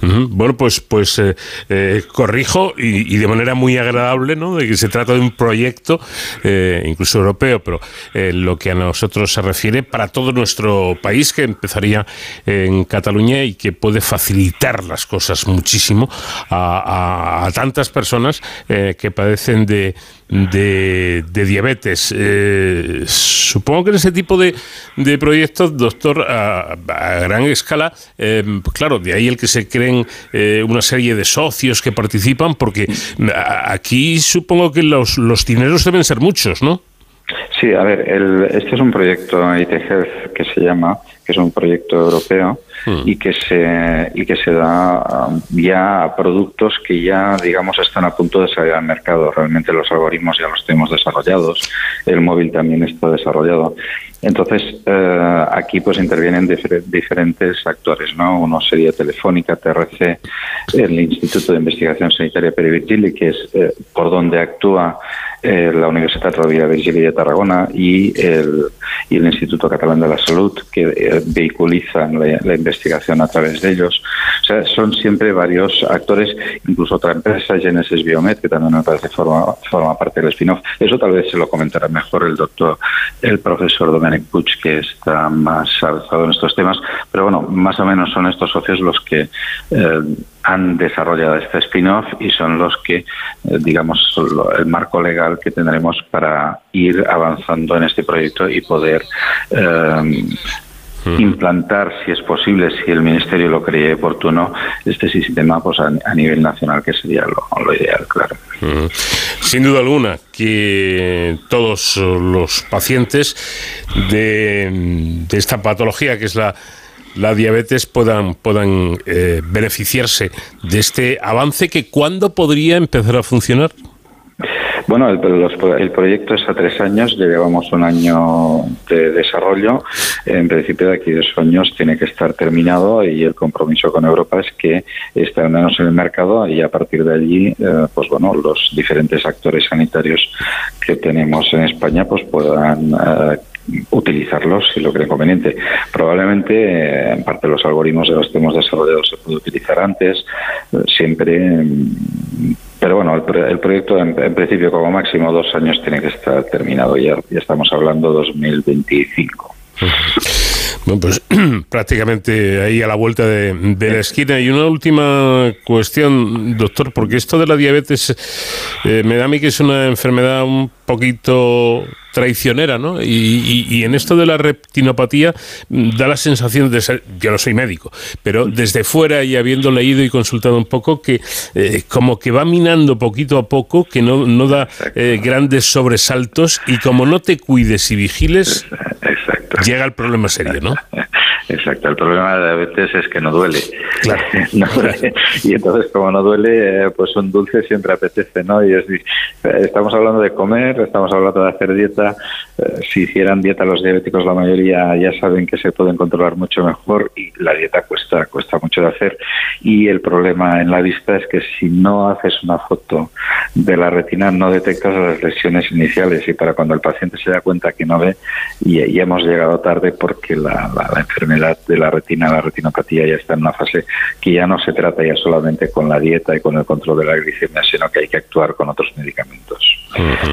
Bueno, pues, pues eh, eh, corrijo y, de manera muy agradable, ¿no? De que se trata de un proyecto, eh, incluso europeo, pero lo que a nosotros se refiere para todo nuestro país, que empezaría en Cataluña y que puede facilitar las cosas muchísimo a tantas personas que padecen de de, diabetes. Eh, supongo que en ese tipo de, de proyectos, doctor, a, gran escala, eh, claro, de ahí el que se creen eh, una serie de socios que participan, porque aquí supongo que los, los dineros deben ser muchos, ¿no? Sí, a ver, el, este es un proyecto ITGEF que se llama, que es un proyecto europeo hmm. y que se y que se da um, ya a productos que ya digamos están a punto de salir al mercado. Realmente los algoritmos ya los tenemos desarrollados, el móvil también está desarrollado. Entonces eh, aquí pues intervienen diferentes actores, ¿no? Uno sería Telefónica, TRC, el Instituto de Investigación Sanitaria Perivirgili, que es eh, por donde actúa eh, la Universidad Rovira Virgili de Tarragona y el, y el Instituto Catalán de la Salud, que vehiculiza la, investigación a través de ellos. O sea, son siempre varios actores, incluso otra empresa, Genesis Biomed, que también me parece forma, forma parte del spin-off. Eso tal vez se lo comentará mejor el doctor, el profesor Domenic Puig, que está más avanzado en estos temas. Pero bueno, más o menos son estos socios los que eh, han desarrollado este spin-off y son los que, eh, digamos, el marco legal que tendremos para ir avanzando en este proyecto y poder eh, implantar, si es posible, si el Ministerio lo cree oportuno, este sistema pues a, nivel nacional, que sería lo, ideal, claro. Sin duda alguna que todos los pacientes de, de esta patología, que es la la diabetes puedan, puedan eh, beneficiarse de este avance que cuándo podría empezar a funcionar? Bueno, el, proyecto es a tres años, llevamos un año de desarrollo. En principio, de aquí dos años tiene que estar terminado y el compromiso con Europa es que menos en el mercado y a partir de allí, eh, pues bueno, los diferentes actores sanitarios que tenemos en España pues puedan eh, utilizarlos si lo creen conveniente. Probablemente, eh, en parte, los algoritmos de los que hemos desarrollado se puede utilizar antes, eh, siempre. Pero bueno, el, proyecto en, principio como máximo dos años tiene que estar terminado. Ya, ya estamos hablando 2025. Bueno, pues prácticamente ahí a la vuelta de, la esquina. Y una última cuestión, doctor, porque esto de la diabetes eh, me da a mí que es una enfermedad un poquito traicionera, ¿no? Y, en esto de la retinopatía mm, da la sensación de ser, yo no soy médico, pero desde fuera y habiendo leído y consultado un poco, que eh, como que va minando poquito a poco, que no, no da eh, grandes sobresaltos y como no te cuides y vigiles, llega el problema serio, ¿no? Exacto, el problema de la diabetes es que no duele. Y entonces, como no duele, eh, pues un dulce siempre apetece, ¿no? Y estamos hablando de comer, estamos hablando de hacer dieta. Eh, si hicieran dieta los diabéticos, la mayoría ya saben que se pueden controlar mucho mejor y la dieta cuesta, cuesta mucho de hacer. Y el problema en la vista es que si no haces una foto de la retina, no detectas las lesiones iniciales y para cuando el paciente se da cuenta que no ve, y, hemos llegado tarde porque la, la enfermedad de la retina, la retinopatía ya está en una fase que ya no se trata ya solamente con la dieta y con el control de la glicemia, sino que hay que actuar con otros medicamentos.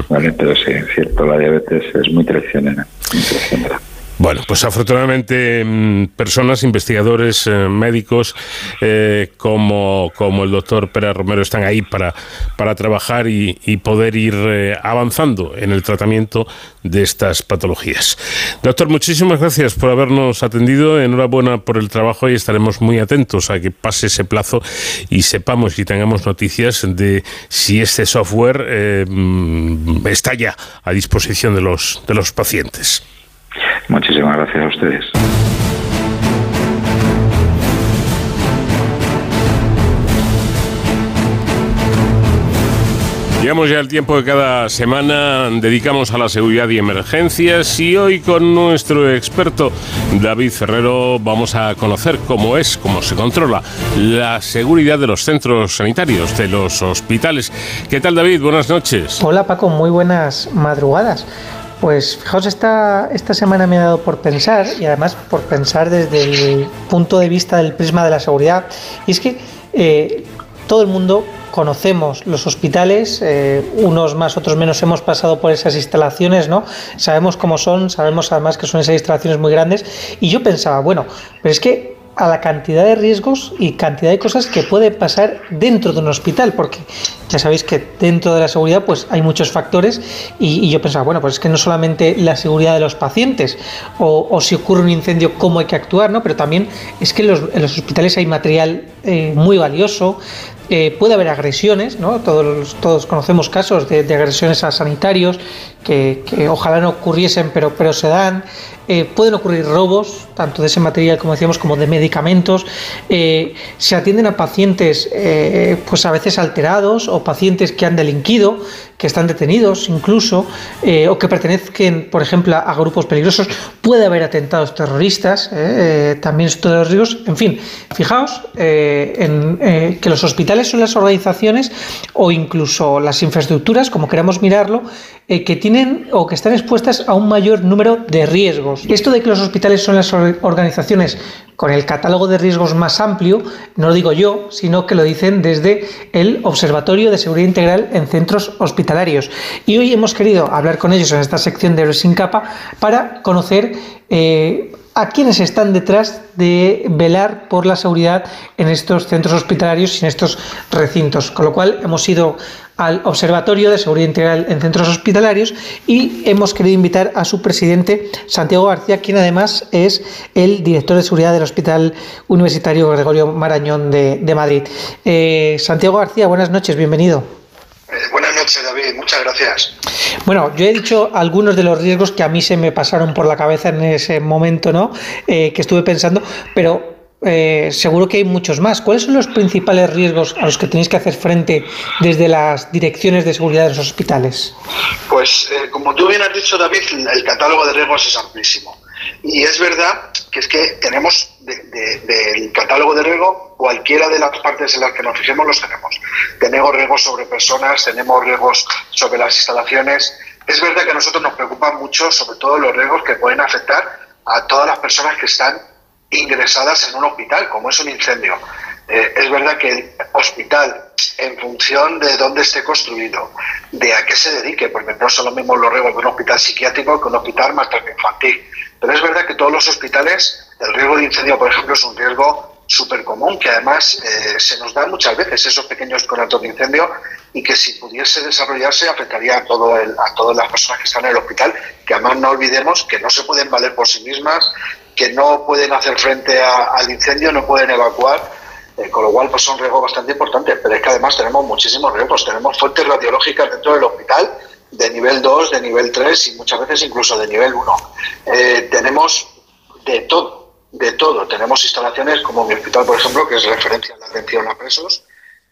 ¿Vale? Pero sí, es cierto, la diabetes es muy traicionera. Muy traicionera. Bueno, pues afortunadamente mm, personas, investigadores, eh, médicos eh, como, como el doctor Pérez Romero están ahí para, para trabajar y, poder ir eh, avanzando en el tratamiento de estas patologías. Doctor, muchísimas gracias por habernos atendido. Enhorabuena por el trabajo y estaremos muy atentos a que pase ese plazo y sepamos y tengamos noticias de si este software mm, está ya a disposición de los, de los pacientes. Muchísimas gracias a ustedes. Llegamos ya al tiempo que cada semana dedicamos a la seguridad y emergencias y hoy con nuestro experto David Ferrero vamos a conocer cómo es, cómo se controla la seguridad de los centros sanitarios, de los hospitales. ¿Qué tal David? Buenas noches. Hola Paco, muy buenas madrugadas. Pues fijaos, esta, esta semana me ha dado por pensar, y además por pensar desde el punto de vista del prisma de la seguridad, y es que eh, todo el mundo conocemos los hospitales, eh, unos más, otros menos hemos pasado por esas instalaciones, ¿no? Sabemos cómo son, sabemos además que son esas instalaciones muy grandes, y yo pensaba, bueno, pero es que a la cantidad de riesgos y cantidad de cosas que puede pasar dentro de un hospital, porque ya sabéis que dentro de la seguridad pues hay muchos factores y, yo pensaba, bueno, pues es que no solamente la seguridad de los pacientes o, si ocurre un incendio, cómo hay que actuar, ¿no? Pero también es que en los, hospitales hay material eh, muy valioso, eh, puede haber agresiones, ¿no? Todos, todos conocemos casos de, agresiones a sanitarios que, ojalá no ocurriesen, pero, pero se dan. Eh, pueden ocurrir robos, tanto de ese material, como decíamos, como de medicamentos. Eh, se atienden a pacientes, pues a veces alterados o pacientes que han delinquido, que están detenidos incluso, o que pertenezcan, por ejemplo, a grupos peligrosos. Puede haber atentados terroristas, también todos los riesgos. En fin, fijaos en que los hospitales son las organizaciones o incluso las infraestructuras, como queramos mirarlo, eh, que tienen o que están expuestas a un mayor número de riesgos. Esto de que los hospitales son las organizaciones con el catálogo de riesgos más amplio, no lo digo yo, sino que lo dicen desde el Observatorio de Seguridad Integral en Centros Hospitalarios. Y hoy hemos querido hablar con ellos en esta sección de Sin Capa para conocer eh, a quienes están detrás de velar por la seguridad en estos centros hospitalarios y en estos recintos. Con lo cual hemos ido al Observatorio de Seguridad Integral en Centros Hospitalarios y hemos querido invitar a su presidente, Santiago García, quien además es el director de seguridad del Hospital Universitario Gregorio Marañón de, Madrid. Eh, Santiago García, buenas noches, bienvenido. Eh, buenas noches, David, muchas gracias. Bueno, yo he dicho algunos de los riesgos que a mí se me pasaron por la cabeza en ese momento, ¿no? Eh, que estuve pensando, pero eh, seguro que hay muchos más. ¿Cuáles son los principales riesgos a los que tenéis que hacer frente desde las direcciones de seguridad de los hospitales? Pues, eh, como tú bien has dicho, David, el catálogo de riesgos es amplísimo. Y es verdad que es que tenemos del catálogo de riesgo cualquiera de las partes en las que nos fijemos los tenemos. Tenemos riesgos sobre personas, tenemos riesgos sobre las instalaciones. Es verdad que a nosotros nos preocupan mucho, sobre todo los riesgos que pueden afectar a todas las personas que están ingresadas en un hospital, como es un incendio. Eh, es verdad que el hospital, en función de dónde esté construido, de a qué se dedique, porque no son los mismos los riesgos de un hospital psiquiátrico que un hospital materno infantil. Pero es verdad que todos los hospitales, el riesgo de incendio, por ejemplo, es un riesgo súper común, que además eh, se nos da muchas veces esos pequeños conatos de incendio y que si pudiese desarrollarse afectaría a, todo a todas las personas que están en el hospital, que además no olvidemos que no se pueden valer por sí mismas, que no pueden hacer frente al incendio, no pueden evacuar, eh, con lo cual pues son riesgos bastante importantes. Pero es que además tenemos muchísimos riesgos, tenemos fuentes radiológicas dentro del hospital de nivel 2, de nivel 3 y muchas veces incluso de nivel 1. Eh, tenemos de todo, de todo. Tenemos instalaciones como mi hospital, por ejemplo, que es referencia a la atención a presos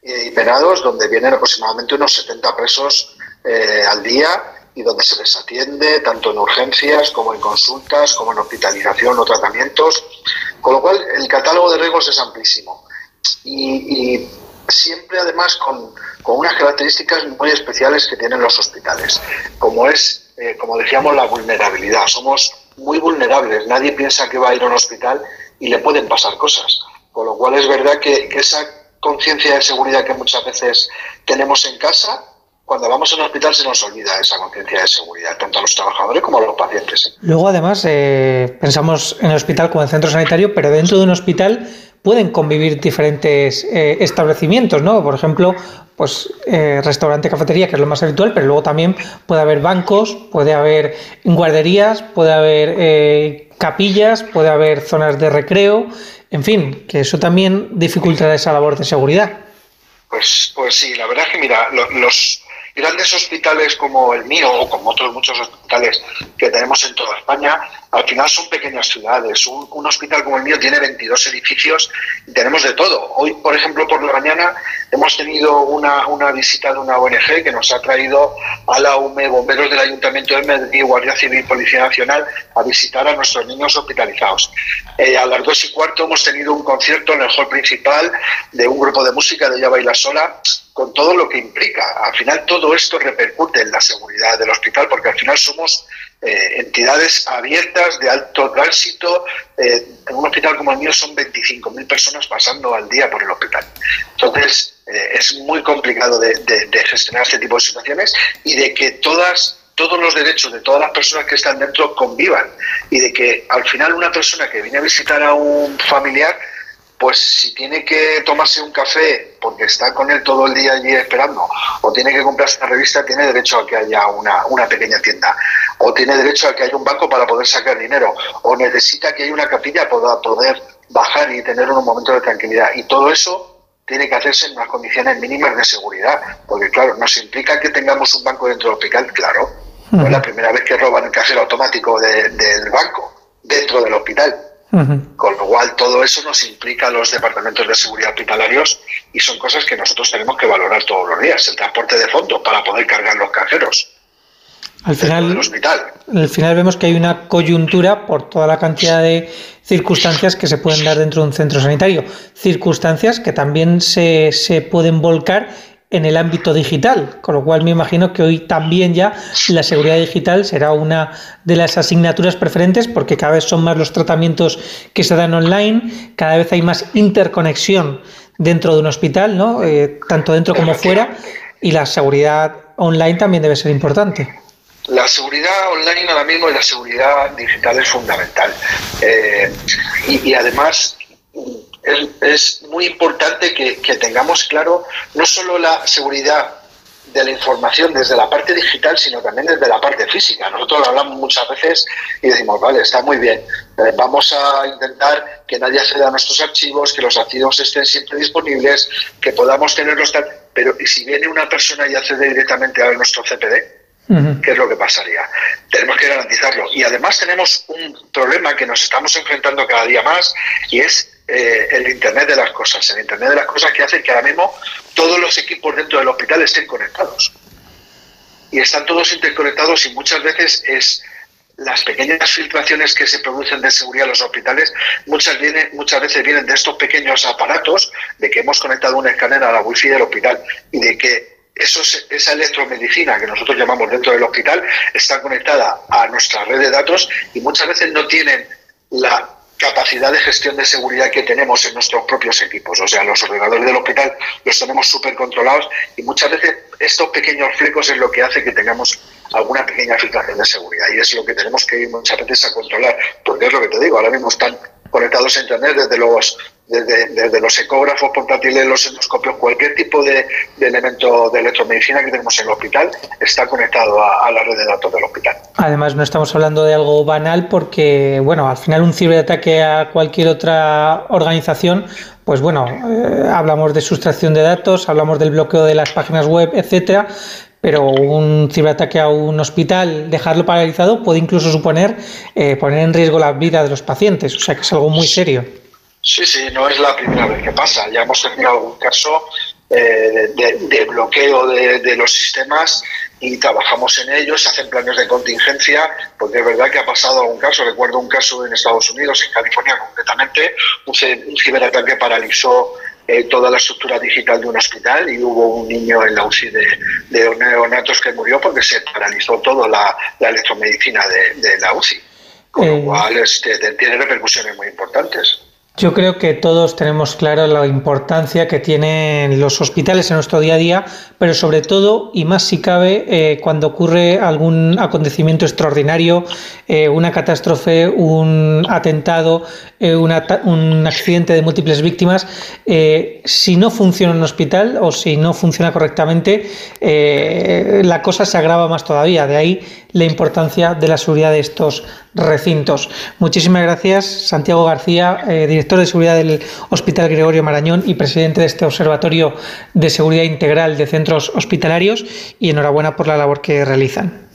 y penados, donde vienen aproximadamente unos 70 presos eh, al día y donde se les atiende tanto en urgencias como en consultas, como en hospitalización o tratamientos. Con lo cual, el catálogo de riesgos es amplísimo. Y, siempre, además, con, unas características muy especiales que tienen los hospitales, como es, eh, como decíamos, la vulnerabilidad. Somos muy vulnerables. Nadie piensa que va a ir a un hospital y le pueden pasar cosas. Con lo cual, es verdad que esa conciencia de seguridad que muchas veces tenemos en casa, cuando vamos a un hospital se nos olvida esa conciencia de seguridad, tanto a los trabajadores como a los pacientes. ¿eh? Luego, además, eh, pensamos en el hospital como en centro sanitario, pero dentro de un hospital pueden convivir diferentes eh, establecimientos, ¿no? Por ejemplo, pues restaurante, cafetería, que es lo más habitual, pero luego también puede haber bancos, puede haber guarderías, puede haber capillas, puede haber zonas de recreo, en fin, que eso también dificultará esa labor de seguridad. Pues, pues sí, la verdad es que mira, los, grandes hospitales como el mío o como otros muchos hospitales que tenemos en toda España, al final son pequeñas ciudades. Un, hospital como el mío tiene 22 edificios y tenemos de todo. Hoy, por ejemplo, por la mañana hemos tenido una, una visita de una ONG que nos ha traído a la UME, bomberos del Ayuntamiento de Madrid, Guardia Civil, Policía Nacional, a visitar a nuestros niños hospitalizados. Eh, a las dos y cuarto hemos tenido un concierto en el hall principal de un grupo de música de Ya Baila Sola con todo lo que implica. Al final todo esto repercute en la seguridad del hospital porque al final somos eh, entidades abiertas de alto tránsito. Eh, en un hospital como el mío son 25.000 personas pasando al día por el hospital. Entonces eh, es muy complicado de, de, gestionar este tipo de situaciones y de que todas todos los derechos de todas las personas que están dentro convivan y de que al final una persona que viene a visitar a un familiar pues si tiene que tomarse un café porque está con él todo el día allí esperando, o tiene que comprarse una revista, tiene derecho a que haya una, una pequeña tienda, o tiene derecho a que haya un banco para poder sacar dinero, o necesita que haya una capilla para poder bajar y tener unos momentos de tranquilidad. Y todo eso tiene que hacerse en unas condiciones mínimas de seguridad, porque claro, nos implica que tengamos un banco dentro del hospital, claro. No es la primera vez que roban el cajero automático del banco dentro del hospital con lo cual, todo eso nos implica a los departamentos de seguridad hospitalarios y son cosas que nosotros tenemos que valorar todos los días. El transporte de fondos para poder cargar los cajeros. Al final, hospital. al final vemos que hay una coyuntura por toda la cantidad de circunstancias que se pueden dar dentro de un centro sanitario. Circunstancias que también se, se pueden volcar en el ámbito digital, con lo cual me imagino que hoy también ya la seguridad digital será una de las asignaturas preferentes porque cada vez son más los tratamientos que se dan online, cada vez hay más interconexión dentro de un hospital, ¿no? Eh, tanto dentro como fuera, y la seguridad online también debe ser importante. La seguridad online ahora mismo y la seguridad digital es fundamental. Eh, y, además es, muy importante que, tengamos claro no solo la seguridad de la información desde la parte digital, sino también desde la parte física. Nosotros hablamos muchas veces y decimos, vale, está muy bien, eh, vamos a intentar que nadie acceda a nuestros archivos, que los archivos estén siempre disponibles, que podamos tenerlos tal, pero ¿y si viene una persona y accede directamente a nuestro CPD? ¿Qué es lo que pasaría? Tenemos que garantizarlo. Y además tenemos un problema que nos estamos enfrentando cada día más y es eh, el Internet de las cosas. El Internet de las cosas que hace que ahora mismo todos los equipos dentro del hospital estén conectados. Y están todos interconectados y muchas veces es las pequeñas filtraciones que se producen de seguridad en los hospitales muchas, vienen, muchas veces vienen de estos pequeños aparatos, de que hemos conectado un escáner a la wifi del hospital y de que esa electromedicina que nosotros llamamos dentro del hospital está conectada a nuestra red de datos y muchas veces no tienen la capacidad de gestión de seguridad que tenemos en nuestros propios equipos. O sea, los ordenadores del hospital los tenemos súper controlados y muchas veces estos pequeños flecos es lo que hace que tengamos alguna pequeña filtración de seguridad y es lo que tenemos que ir muchas veces a controlar, porque es lo que te digo, ahora mismo están conectados a Internet desde los desde, los ecógrafos portátiles, los endoscopios, cualquier tipo de, elemento de electromedicina que tenemos en el hospital está conectado a, la red de datos del hospital. Además, no estamos hablando de algo banal porque, bueno, al final un ciberataque a cualquier otra organización pues bueno, eh, hablamos de sustracción de datos, hablamos del bloqueo de las páginas web, etcétera, pero un ciberataque a un hospital, dejarlo paralizado, puede incluso suponer eh, poner en riesgo la vida de los pacientes, o sea que es algo muy serio. Sí, sí, no es la primera vez que pasa. Ya hemos tenido algún caso eh, de, bloqueo de, los sistemas y trabajamos en ellos, se hacen planes de contingencia, porque es verdad que ha pasado algún caso. Recuerdo un caso en Estados Unidos, en California concretamente, un, ciberataque paralizó eh, toda la estructura digital de un hospital y hubo un niño en la UCI de, neonatos que murió porque se paralizó toda la, electromedicina de, la UCI. Con lo eh. cual este, tiene repercusiones muy importantes. Yo creo que todos tenemos claro la importancia que tienen los hospitales en nuestro día a día, pero sobre todo, y más si cabe, eh, cuando ocurre algún acontecimiento extraordinario, eh, una catástrofe, un atentado, eh, un accidente de múltiples víctimas, si no funciona un hospital o si no funciona correctamente, la cosa se agrava más todavía. De ahí la importancia de la seguridad de estos recintos. Muchísimas gracias, Santiago García, eh, director de seguridad del Hospital Gregorio Marañón y presidente de este Observatorio de Seguridad Integral de Centros Hospitalarios, y enhorabuena por la labor que realizan.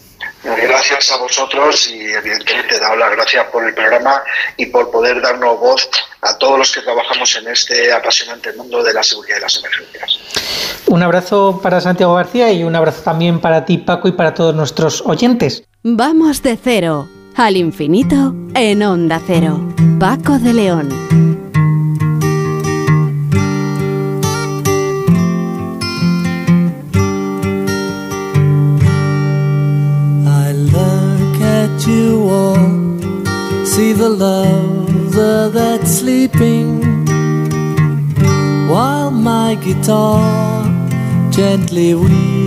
Gracias a vosotros y evidentemente dar las gracias por el programa y por poder darnos voz a todos los que trabajamos en este apasionante mundo de la seguridad y las emergencias. Un abrazo para Santiago García y un abrazo también para ti Paco y para todos nuestros oyentes. Vamos de cero al infinito en onda cero. Paco de León. you walk, see the lover that's sleeping, while my guitar gently weeps.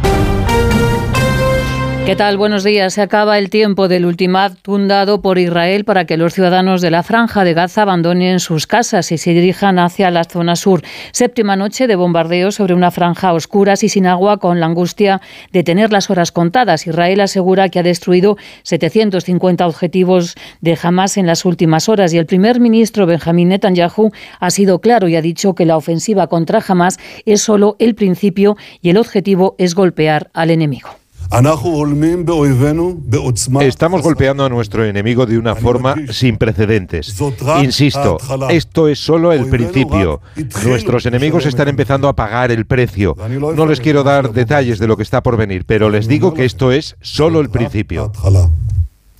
¿Qué tal? Buenos días. Se acaba el tiempo del ultimátum dado por Israel para que los ciudadanos de la franja de Gaza abandonen sus casas y se dirijan hacia la zona sur. Séptima noche de bombardeo sobre una franja oscura y sin agua con la angustia de tener las horas contadas. Israel asegura que ha destruido 750 objetivos de Hamas en las últimas horas y el primer ministro Benjamín Netanyahu ha sido claro y ha dicho que la ofensiva contra Hamas es solo el principio y el objetivo es golpear al enemigo. Estamos golpeando a nuestro enemigo de una forma sin precedentes. Insisto, esto es solo el principio. Nuestros enemigos están empezando a pagar el precio. No les quiero dar detalles de lo que está por venir, pero les digo que esto es solo el principio.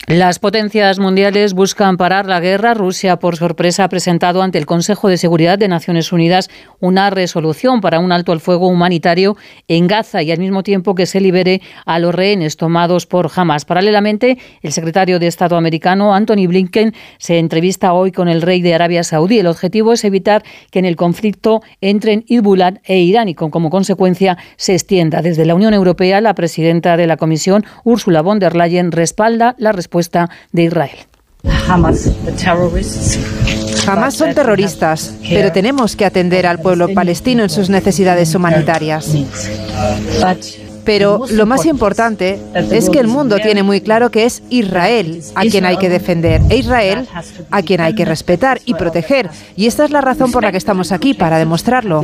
Las potencias mundiales buscan parar la guerra. Rusia, por sorpresa, ha presentado ante el Consejo de Seguridad de Naciones Unidas una resolución para un alto al fuego humanitario en Gaza y al mismo tiempo que se libere a los rehenes tomados por Hamas. Paralelamente, el secretario de Estado americano, Anthony Blinken, se entrevista hoy con el rey de Arabia Saudí. El objetivo es evitar que en el conflicto entren Hezbollah e Irán y con como consecuencia se extienda. Desde la Unión Europea, la presidenta de la Comisión, Ursula von der Leyen, respalda la respuesta de Israel. Jamás son terroristas, pero tenemos que atender al pueblo palestino en sus necesidades humanitarias. Pero lo más importante es que el mundo tiene muy claro que es Israel a quien hay que defender e Israel a quien hay que respetar y proteger. Y esta es la razón por la que estamos aquí, para demostrarlo.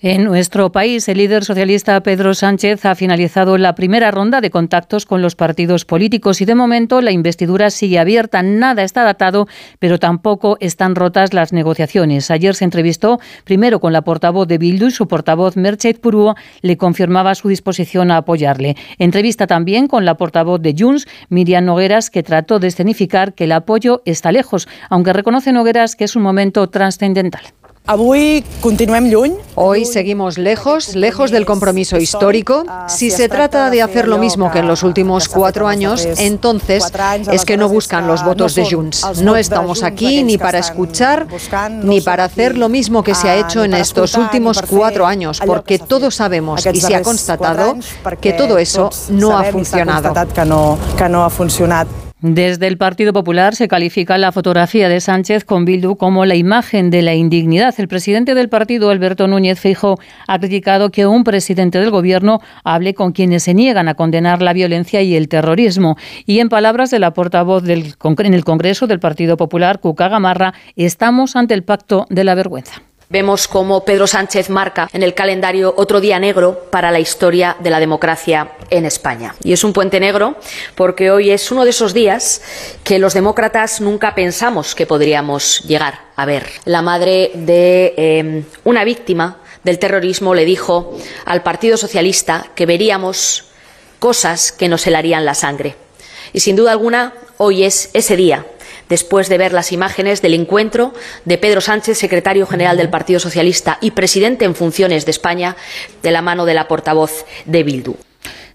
En nuestro país, el líder socialista Pedro Sánchez ha finalizado la primera ronda de contactos con los partidos políticos y de momento la investidura sigue abierta. Nada está datado, pero tampoco están rotas las negociaciones. Ayer se entrevistó primero con la portavoz de Bildu y su portavoz Merchet Purúa le confirmaba su disposición a apoyarle. Entrevista también con la portavoz de Junts, Miriam Nogueras, que trató de escenificar que el apoyo está lejos, aunque reconoce Nogueras que es un momento trascendental. Hoy seguimos lejos, lejos del compromiso histórico. Si se trata de hacer lo mismo que en los últimos cuatro años, entonces es que no buscan los votos de Junts. No estamos aquí ni para escuchar ni para hacer lo mismo que se ha hecho en estos últimos cuatro años, porque todos sabemos y se ha constatado que todo eso no ha funcionado. Desde el Partido Popular se califica la fotografía de Sánchez con Bildu como la imagen de la indignidad. El presidente del partido, Alberto Núñez Feijo, ha criticado que un presidente del Gobierno hable con quienes se niegan a condenar la violencia y el terrorismo. Y en palabras de la portavoz del, en el Congreso del Partido Popular, Cuca Gamarra, estamos ante el pacto de la vergüenza. Vemos cómo Pedro Sánchez marca en el calendario otro día negro para la historia de la democracia en España. Y es un puente negro porque hoy es uno de esos días que los demócratas nunca pensamos que podríamos llegar a ver. La madre de eh, una víctima del terrorismo le dijo al Partido Socialista que veríamos cosas que nos helarían la sangre. Y sin duda alguna, hoy es ese día después de ver las imágenes del encuentro de Pedro Sánchez, secretario general del Partido Socialista y presidente en funciones de España, de la mano de la portavoz de Bildu.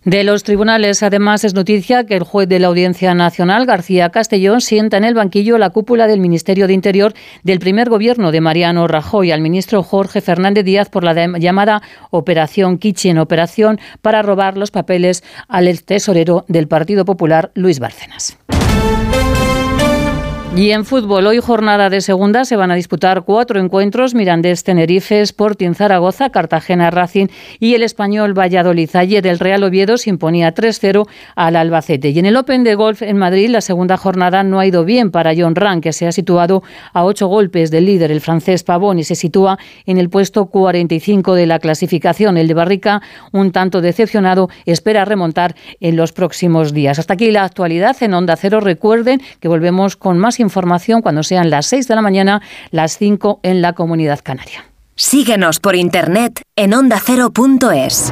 De los tribunales, además, es noticia que el juez de la Audiencia Nacional, García Castellón, sienta en el banquillo la cúpula del Ministerio de Interior del primer gobierno de Mariano Rajoy al ministro Jorge Fernández Díaz por la llamada Operación Kitchen, operación para robar los papeles al tesorero del Partido Popular, Luis Bárcenas. Y en fútbol, hoy jornada de segunda, se van a disputar cuatro encuentros, Mirandés Tenerife, Sporting Zaragoza, Cartagena Racing y el Español Valladolid. Ayer el Real Oviedo se imponía 3-0 al Albacete. Y en el Open de Golf en Madrid, la segunda jornada no ha ido bien para John Ram, que se ha situado a ocho golpes del líder, el francés Pavón, y se sitúa en el puesto 45 de la clasificación. El de Barrica, un tanto decepcionado, espera remontar en los próximos días. Hasta aquí la actualidad en Onda Cero. Recuerden que volvemos con más información cuando sean las 6 de la mañana, las 5 en la comunidad canaria. Síguenos por internet en ondacero.es.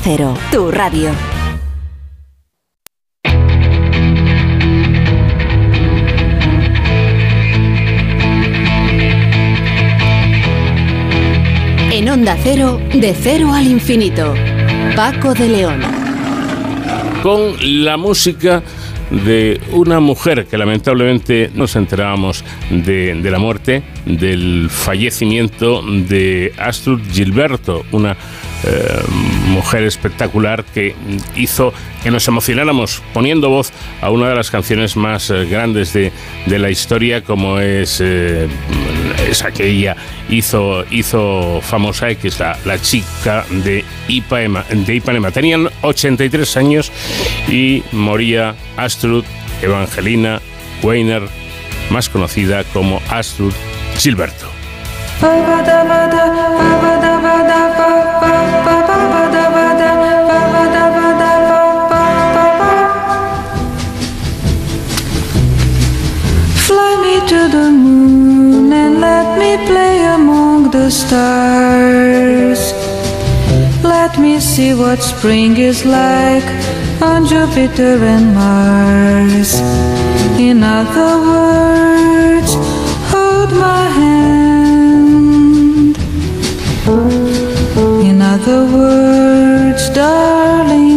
Tu radio. En Onda Cero, de cero al infinito. Paco de León. Con la música de una mujer que lamentablemente nos enterábamos de, la muerte, del fallecimiento de Astrud Gilberto, una eh, mujer espectacular que hizo que nos emocionáramos poniendo voz a una de las canciones más eh, grandes de, de, la historia, como es eh, esa que hizo, hizo famosa, que es la, la chica de Ipanema, de Ipanema. Tenían 83 años y moría Astrud Evangelina Weiner, más conocida como Astrud Gilberto. See what spring is like on Jupiter and Mars. In other words, hold my hand. In other words, darling,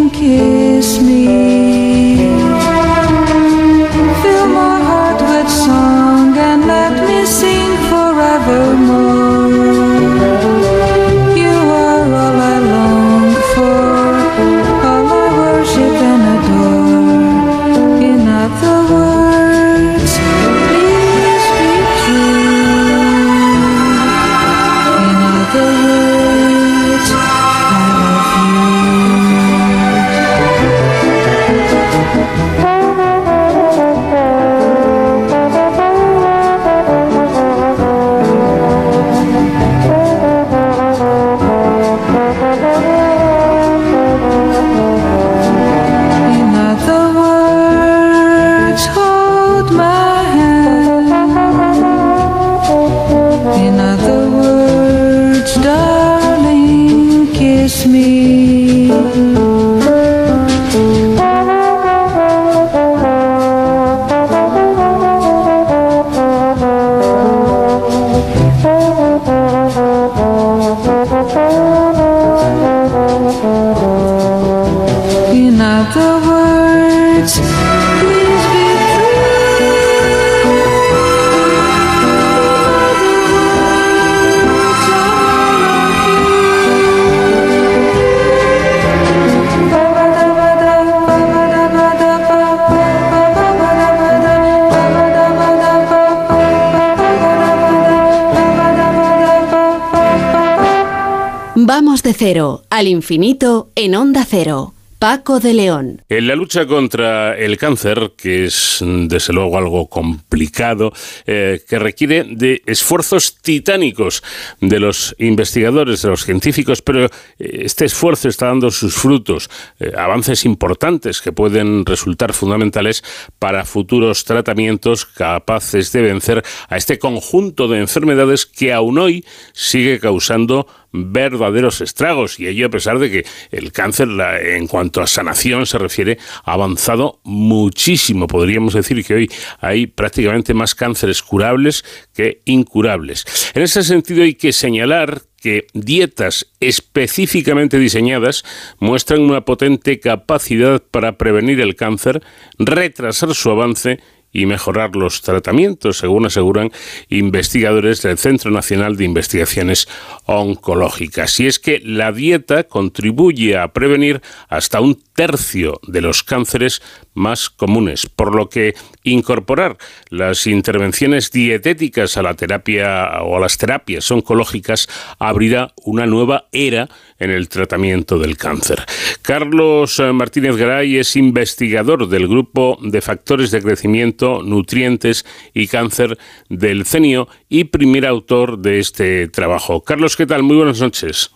cero al infinito en Onda Cero. Paco de León. En la lucha contra el cáncer, que es desde luego algo complicado, eh, que requiere de esfuerzos titánicos de los investigadores, de los científicos, pero eh, este esfuerzo está dando sus frutos, eh, avances importantes que pueden resultar fundamentales para futuros tratamientos capaces de vencer a este conjunto de enfermedades que aún hoy sigue causando verdaderos estragos y ello a pesar de que el cáncer en cuanto a sanación se refiere ha avanzado muchísimo. Podríamos decir que hoy hay prácticamente más cánceres curables que incurables. En ese sentido hay que señalar que dietas específicamente diseñadas muestran una potente capacidad para prevenir el cáncer, retrasar su avance y mejorar los tratamientos, según aseguran investigadores del Centro Nacional de Investigaciones Oncológicas. Y es que la dieta contribuye a prevenir hasta un tercio de los cánceres más comunes, por lo que incorporar las intervenciones dietéticas a la terapia o a las terapias oncológicas abrirá una nueva era en el tratamiento del cáncer. Carlos eh, Martínez Garay es investigador del grupo de factores de crecimiento, nutrientes y cáncer del CENIO y primer autor de este trabajo. Carlos, ¿qué tal? Muy buenas noches.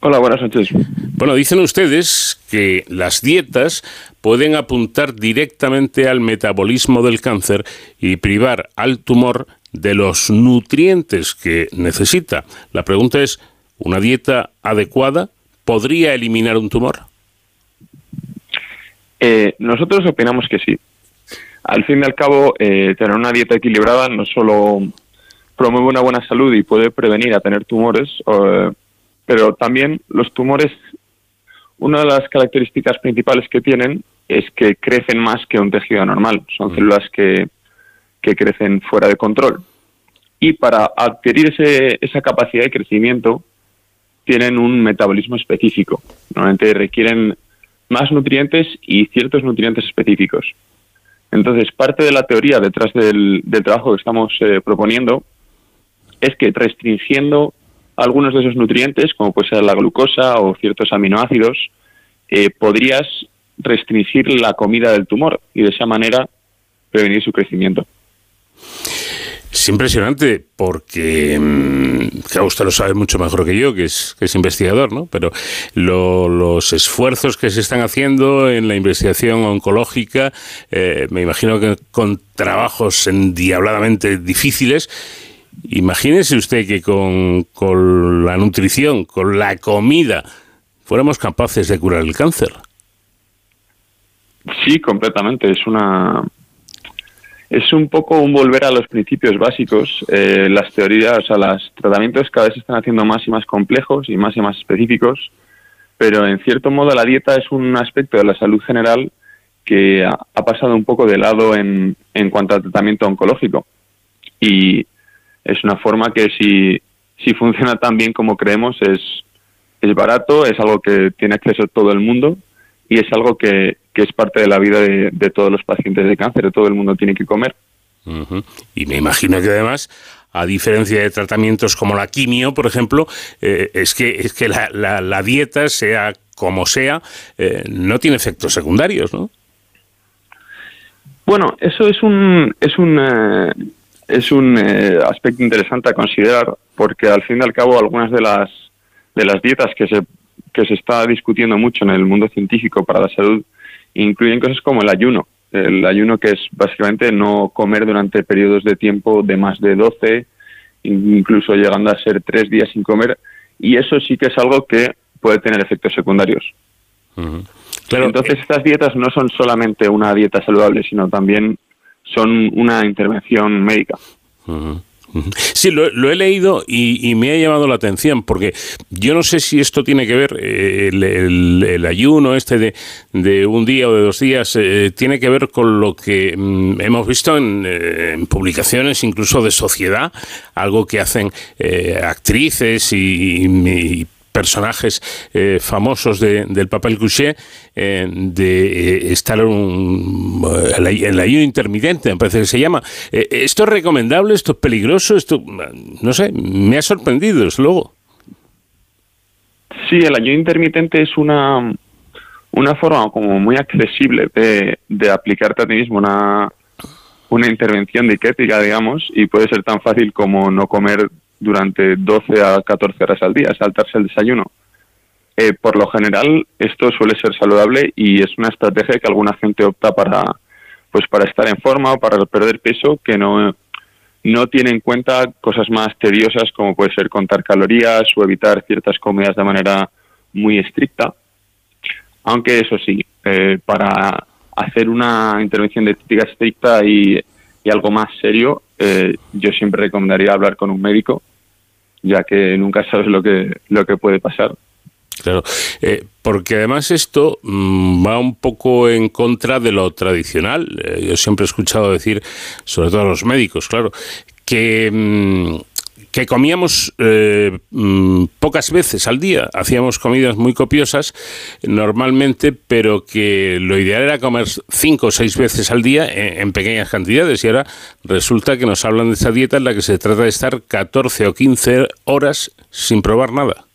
Hola, buenas noches. Bueno, dicen ustedes que las dietas pueden apuntar directamente al metabolismo del cáncer y privar al tumor de los nutrientes que necesita. La pregunta es, ¿una dieta adecuada podría eliminar un tumor? Eh, nosotros opinamos que sí. Al fin y al cabo, eh, tener una dieta equilibrada no solo promueve una buena salud y puede prevenir a tener tumores, eh, pero también los tumores, una de las características principales que tienen es que crecen más que un tejido normal. Son células que, que crecen fuera de control. Y para adquirir ese, esa capacidad de crecimiento, tienen un metabolismo específico. Normalmente requieren más nutrientes y ciertos nutrientes específicos. Entonces, parte de la teoría detrás del, trabajo que estamos eh, proponiendo es que restringiendo algunos de esos nutrientes, como puede ser la glucosa o ciertos aminoácidos, eh, podrías restringir la comida del tumor y de esa manera prevenir su crecimiento. Es impresionante porque, mm, usted lo sabe mucho mejor que yo, que es, investigador, ¿no? Pero los esfuerzos que se están haciendo en la investigación oncológica, eh, me imagino que con trabajos endiabladamente difíciles, Imagínese usted que con, la nutrición, con la comida, fuéramos capaces de curar el cáncer. Sí, completamente. Es una es un poco un volver a los principios básicos. Eh, las teorías, o sea, los tratamientos cada vez se están haciendo más y más complejos y más y más específicos, pero en cierto modo la dieta es un aspecto de la salud general que ha, ha pasado un poco de lado en, en cuanto al tratamiento oncológico. Y es una forma que si, si funciona tan bien como creemos es, es barato, es algo que tiene acceso todo el mundo y es algo que, que es parte de la vida de, todos los pacientes de cáncer, todo el mundo tiene que comer. Y me imagino que además a diferencia de tratamientos como la quimio, por ejemplo, eh, es que, es que la, la, dieta, sea como sea, eh, no tiene efectos secundarios, ¿no? Bueno, eso es un, es un, eh, es un aspecto interesante a considerar porque al fin y al cabo algunas de las de las dietas que se que se está discutiendo mucho en el mundo científico para la salud incluyen cosas como el ayuno. El ayuno que es básicamente no comer durante periodos de tiempo de más de 12 incluso llegando a ser tres días sin comer y eso sí que es algo que puede tener efectos secundarios. Entonces eh, estas dietas no son solamente una dieta saludable sino también son una intervención médica. Sí, lo, he leído y, me ha llamado la atención porque yo no sé si esto tiene que ver, eh, el, ayuno este de, un día o de dos días, eh, tiene que ver con lo que mm, hemos visto en, eh, publicaciones incluso de sociedad, algo que hacen actrices y personajes eh, famosos del papel couché eh, de eh, estar en el ayuno intermitente, me parece que se llama. ¿Esto es recomendable? ¿Esto es peligroso? Esto, no sé, me ha sorprendido, desde luego. Sí, el ayuno intermitente es una, una forma como muy accesible de, de aplicarte a ti mismo una, una intervención dietética, digamos, y puede ser tan fácil como no comer durante 12 a 14 horas al día, saltarse el desayuno. Eh, por lo general, esto suele ser saludable y es una estrategia que alguna gente opta para, pues para estar en forma o para perder peso, que no, no tiene en cuenta cosas más tediosas como puede ser contar calorías o evitar ciertas comidas de manera muy estricta. Aunque eso sí, eh, para hacer una intervención de estricta y, y algo más serio, eh, yo siempre recomendaría hablar con un médico, ya que nunca sabes lo que, lo que puede pasar. Claro, eh, porque además esto mm, va un poco en contra de lo tradicional. Eh, yo siempre he escuchado decir, sobre todo a los médicos, claro, que, mm, que comíamos eh, mm, pocas veces al día, hacíamos comidas muy copiosas normalmente, pero que lo ideal era comer cinco o seis veces al día en, pequeñas cantidades y ahora resulta que nos hablan de esta dieta en la que se trata de estar 14 o 15 horas sin probar nada.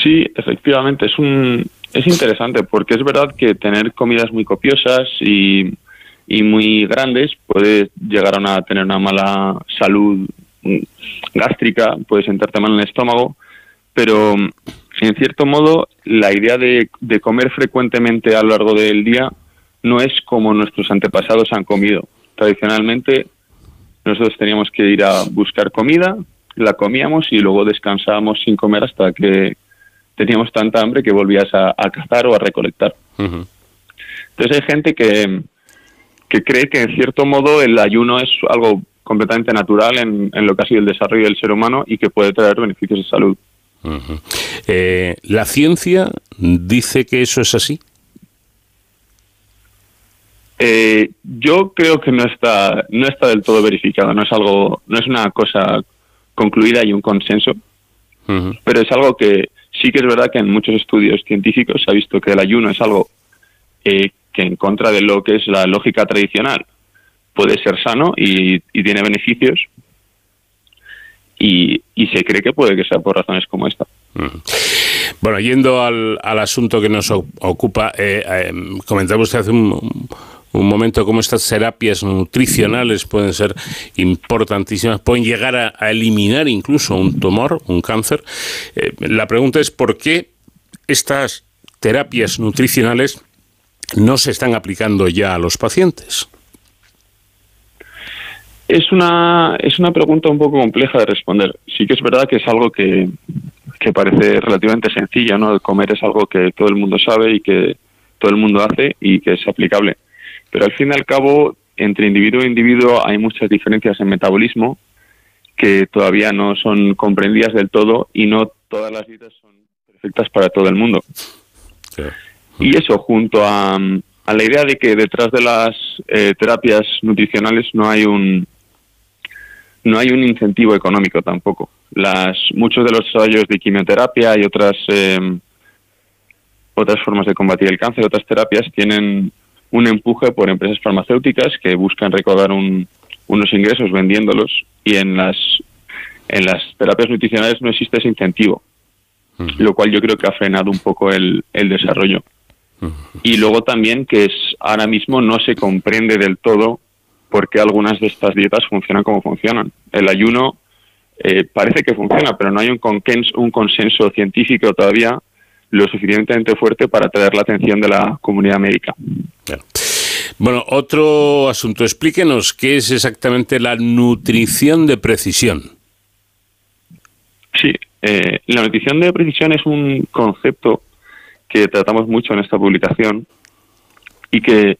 Sí, efectivamente, es un es interesante porque es verdad que tener comidas muy copiosas y, y muy grandes puede llegar a tener una mala salud gástrica, puede sentarte mal en el estómago, pero en cierto modo la idea de, de comer frecuentemente a lo largo del día no es como nuestros antepasados han comido. Tradicionalmente nosotros teníamos que ir a buscar comida, la comíamos y luego descansábamos sin comer hasta que teníamos tanta hambre que volvías a, cazar o a recolectar. Entonces hay gente que, que cree que en cierto modo el ayuno es algo completamente natural en, lo que ha sido el desarrollo del ser humano y que puede traer beneficios de salud. Eh, ¿La ciencia dice que eso es así? Eh, yo creo que no está no está del todo verificado no es algo no es una cosa concluida y un consenso pero es algo que sí que es verdad que en muchos estudios científicos se ha visto que el ayuno es algo eh, que en contra de lo que es la lógica tradicional puede ser sano y, tiene beneficios y, se cree que puede que sea por razones como esta. Bueno, yendo al, asunto que nos ocupa, eh, eh, comentaba usted hace un, momento cómo estas terapias nutricionales pueden ser importantísimas, pueden llegar a, eliminar incluso un tumor, un cáncer. Eh, la pregunta es por qué estas terapias nutricionales no se están aplicando ya a los pacientes. Es una, es una pregunta un poco compleja de responder. Sí que es verdad que es algo que, que parece relativamente sencillo, ¿no? El comer es algo que todo el mundo sabe y que todo el mundo hace y que es aplicable. Pero al fin y al cabo, entre individuo e individuo hay muchas diferencias en metabolismo que todavía no son comprendidas del todo y no todas las dietas son perfectas para todo el mundo. Y eso, junto a, a, la idea de que detrás de las eh, terapias nutricionales no hay un, no hay un incentivo económico tampoco. Las, muchos de los ensayos de quimioterapia y otras, eh, otras formas de combatir el cáncer, otras terapias, tienen un empuje por empresas farmacéuticas que buscan recaudar unos ingresos vendiéndolos y en las, en las terapias nutricionales no existe ese incentivo, lo cual yo creo que ha frenado un poco el, el desarrollo. Y luego también que es ahora mismo no se comprende del todo porque algunas de estas dietas funcionan como funcionan. El ayuno eh, parece que funciona, pero no hay un, un consenso científico todavía lo suficientemente fuerte para atraer la atención de la comunidad médica. Bueno, otro asunto. Explíquenos qué es exactamente la nutrición de precisión. Sí, eh, la nutrición de precisión es un concepto que tratamos mucho en esta publicación y que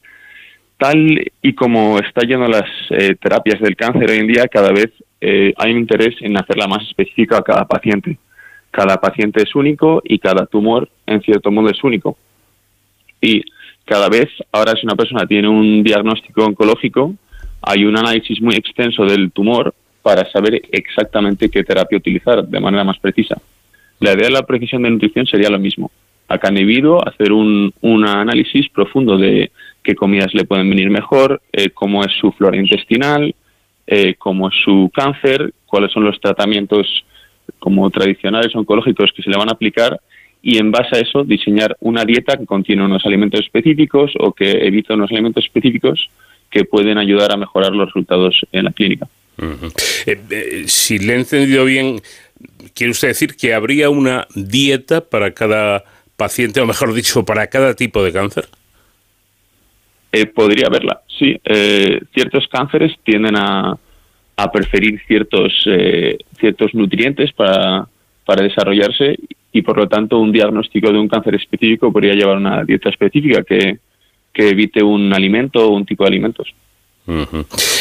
tal y como está yendo las eh, terapias del cáncer hoy en día, cada vez eh, hay un interés en hacerla más específica a cada paciente. Cada paciente es único y cada tumor, en cierto modo, es único. Y cada vez, ahora si una persona tiene un diagnóstico oncológico, hay un análisis muy extenso del tumor para saber exactamente qué terapia utilizar de manera más precisa. La idea de la precisión de nutrición sería lo mismo. A cada individuo hacer un, un análisis profundo de qué comidas le pueden venir mejor, eh, cómo es su flora intestinal, eh, cómo es su cáncer, cuáles son los tratamientos como tradicionales oncológicos que se le van a aplicar y en base a eso diseñar una dieta que contiene unos alimentos específicos o que evita unos alimentos específicos que pueden ayudar a mejorar los resultados en la clínica. Eh, si le he entendido bien, quiere usted decir que habría una dieta para cada paciente, o mejor dicho, para cada tipo de cáncer. Eh, podría haberla, sí. Eh, ciertos cánceres tienden a, a preferir ciertos, eh, ciertos nutrientes para, para desarrollarse y por lo tanto un diagnóstico de un cáncer específico podría llevar una dieta específica que, que evite un alimento o un tipo de alimentos.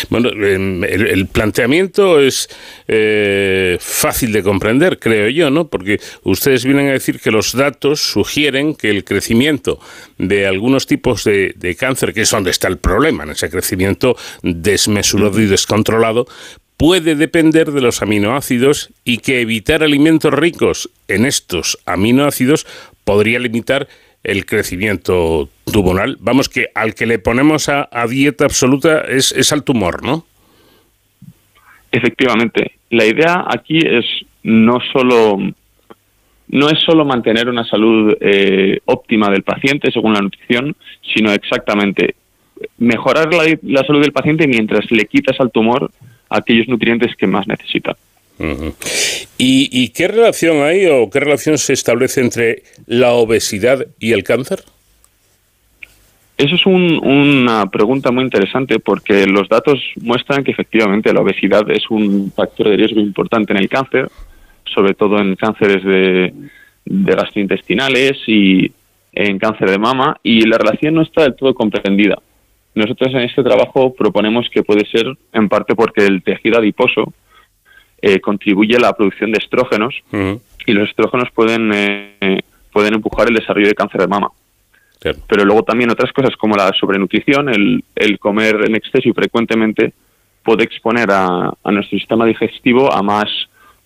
Bueno, em, el, planteamiento es eh, fácil de comprender, creo yo, ¿no? Porque ustedes vienen a decir que los datos sugieren que el crecimiento de algunos tipos de, de cáncer, que es donde está el problema, en ese crecimiento desmesurado y descontrolado, puede depender de los aminoácidos y que evitar alimentos ricos en estos aminoácidos podría limitar el crecimiento tumoral. Vamos, que al que le ponemos a, dieta absoluta es, es al tumor, ¿no? Efectivamente. La idea aquí es no solo no es solo mantener una salud eh, óptima del paciente según la nutrición, sino exactamente mejorar la, salud del paciente mientras le quitas al tumor aquellos nutrientes que más necesita. ¿Y, qué relación hay o qué relación se establece entre la obesidad y el cáncer? Eso es una pregunta muy interesante porque los datos muestran que efectivamente la obesidad es un factor de riesgo importante en el cáncer, sobre todo en cánceres de, de gastrointestinales y en cáncer de mama, y la relación no está del todo comprendida. Nosotros en este trabajo proponemos que puede ser en parte porque el tejido adiposo eh, contribuye a la producción de estrógenos y los estrógenos pueden, eh, pueden empujar el desarrollo de cáncer de mama. Pero luego también otras cosas como la sobrenutrición, el, el comer en exceso y frecuentemente puede exponer a, nuestro sistema digestivo a más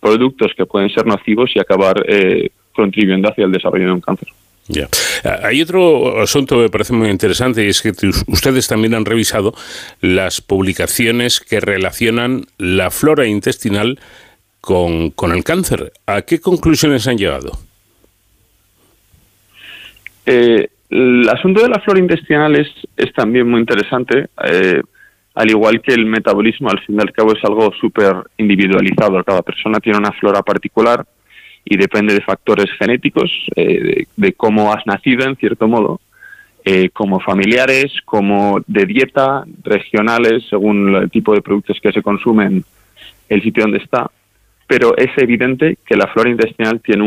productos que pueden ser nocivos y acabar eh, contribuyendo hacia el desarrollo de un cáncer. Ya. Ah, hay otro asunto que me parece muy interesante y es que ustedes también han revisado las publicaciones que relacionan la flora intestinal con, el cáncer. ¿A qué conclusiones han llegado? Eh, el asunto de la flora intestinal es, es también muy interesante. Eh, al igual que el metabolismo, al fin y al cabo es algo súper individualizado. Cada persona tiene una flora particular y depende de factores genéticos, eh, de, cómo has nacido en cierto modo, eh, como familiares, como de dieta, regionales, según el tipo de productos que se consumen, el sitio donde está. Pero es evidente que la flora intestinal tiene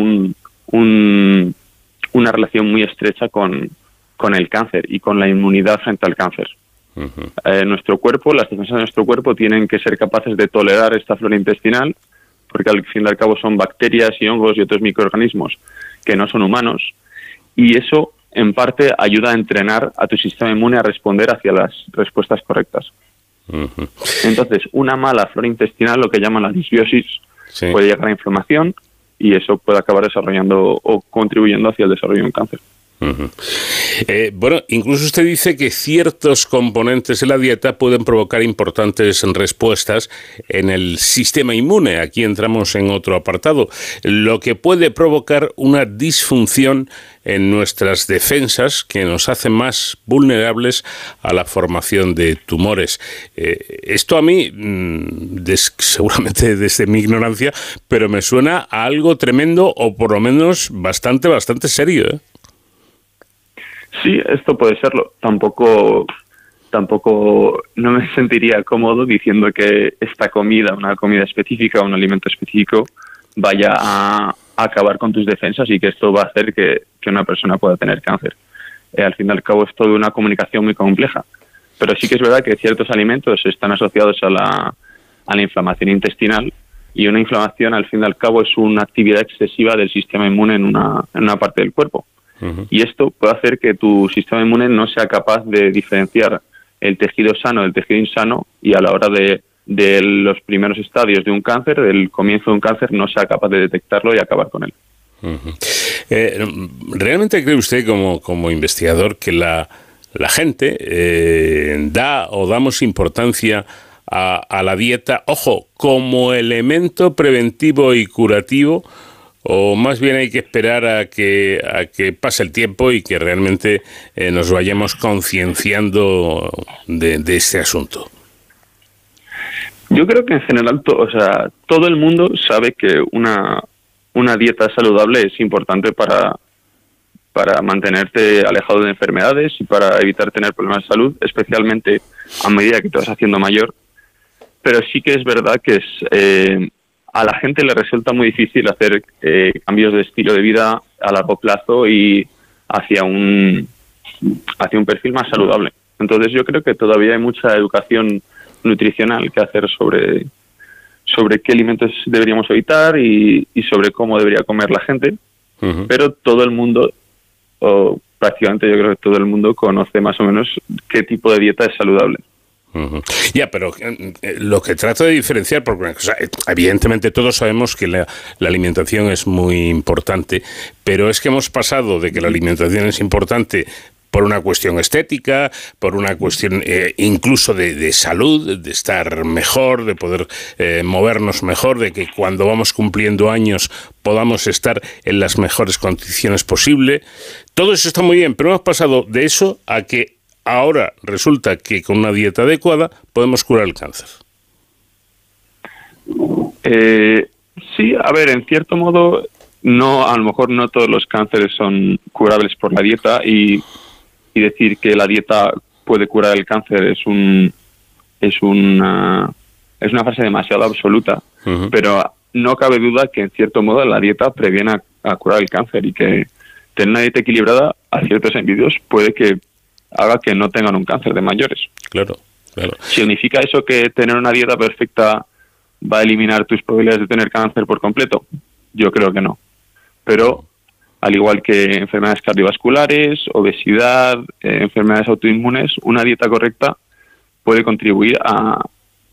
un, una relación muy estrecha con, con el cáncer y con la inmunidad frente al cáncer. Eh, nuestro cuerpo, las defensas de nuestro cuerpo tienen que ser capaces de tolerar esta flora intestinal porque al fin y al cabo son bacterias y hongos y otros microorganismos que no son humanos, y eso en parte ayuda a entrenar a tu sistema inmune a responder hacia las respuestas correctas. Entonces, una mala flora intestinal, lo que llaman la disbiosis, puede llegar a inflamación y eso puede acabar desarrollando o contribuyendo hacia el desarrollo de un cáncer. Eh, bueno, incluso usted dice que ciertos componentes de la dieta pueden provocar importantes respuestas en el sistema inmune. Aquí entramos en otro apartado, lo que puede provocar una disfunción en nuestras defensas que nos hace más vulnerables a la formación de tumores. Eh, esto a mí, mm, seguramente desde mi ignorancia, pero me suena a algo tremendo o por lo menos bastante, bastante serio. ¿eh? Sí, esto puede serlo. Tampoco, tampoco no me sentiría cómodo diciendo que esta comida, una comida específica, un alimento específico, vaya a, acabar con tus defensas y que esto va a hacer que, una persona pueda tener cáncer. Eh, al fin y al cabo es toda una comunicación muy compleja. Pero sí que es verdad que ciertos alimentos están asociados a la, a la inflamación intestinal y una inflamación al fin y al cabo es una actividad excesiva del sistema inmune en una, en una parte del cuerpo. Y esto puede hacer que tu sistema inmune no sea capaz de diferenciar el tejido sano del tejido insano y a la hora de, los primeros estadios de un cáncer, del comienzo de un cáncer, no sea capaz de detectarlo y acabar con él. Eh, ¿Realmente cree usted como, como investigador que la, la gente eh, da o damos importancia a, a la dieta, ojo, como elemento preventivo y curativo? O más bien hay que esperar a que, a que pase el tiempo y que realmente eh, nos vayamos concienciando de, este asunto? Yo creo que en general, o sea, todo el mundo sabe que una, una dieta saludable es importante para, para mantenerte alejado de enfermedades y para evitar tener problemas de salud, especialmente a medida que te vas haciendo mayor. Pero sí que es verdad que es, eh, a la gente le resulta muy difícil hacer eh, cambios de estilo de vida a largo plazo y hacia un hacia un perfil más saludable. Entonces yo creo que todavía hay mucha educación nutricional que hacer sobre sobre qué alimentos deberíamos evitar y, sobre cómo debería comer la gente, pero todo el mundo o prácticamente yo creo que todo el mundo conoce más o menos qué tipo de dieta es saludable. Ya, pero eh, eh, lo que trato de diferenciar, porque eh, evidentemente todos sabemos que la, alimentación es muy importante, pero es que hemos pasado de que la alimentación es importante por una cuestión estética, por una cuestión incluso de, salud, de estar mejor, de poder movernos mejor, de que cuando vamos cumpliendo años podamos estar en las mejores condiciones posible. Todo eso está muy bien, pero hemos pasado de eso a que ahora resulta que con una dieta adecuada podemos curar el cáncer. Eh, sí, a ver, en cierto modo, no, a lo mejor no todos los cánceres son curables por la dieta y, decir que la dieta puede curar el cáncer es un es una es una frase demasiado absoluta, pero no cabe duda que en cierto modo la dieta previene a, curar el cáncer y que tener una dieta equilibrada a ciertos individuos puede que haga que no tengan un cáncer de mayores. Claro, claro. ¿Significa eso que tener una dieta perfecta va a eliminar tus probabilidades de tener cáncer por completo? Yo creo que no. Pero al igual que enfermedades cardiovasculares, obesidad, eh, enfermedades autoinmunes, una dieta correcta puede contribuir a,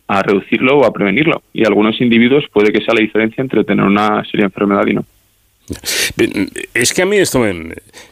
a reducirlo o a prevenirlo. Y algunos individuos puede que sea la diferencia entre tener una seria enfermedad y no. Es que a mí esto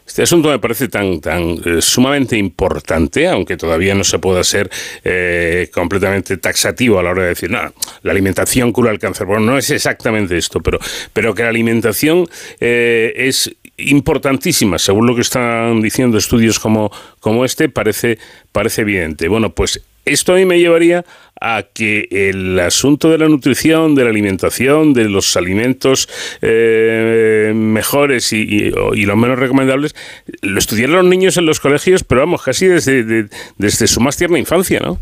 este asunto me parece tan, tan eh, sumamente importante, aunque todavía no se pueda ser eh, completamente taxativo a la hora de decir, no, la alimentación cura el cáncer. Bueno, no es exactamente esto, pero, pero que la alimentación eh, es importantísima, según lo que están diciendo estudios como, como este, parece, parece evidente. Bueno, pues esto a mí me llevaría a que el asunto de la nutrición, de la alimentación, de los alimentos eh, mejores y, los menos recomendables, lo estudiaran los niños en los colegios, pero vamos, casi desde, desde su más tierna infancia, ¿no?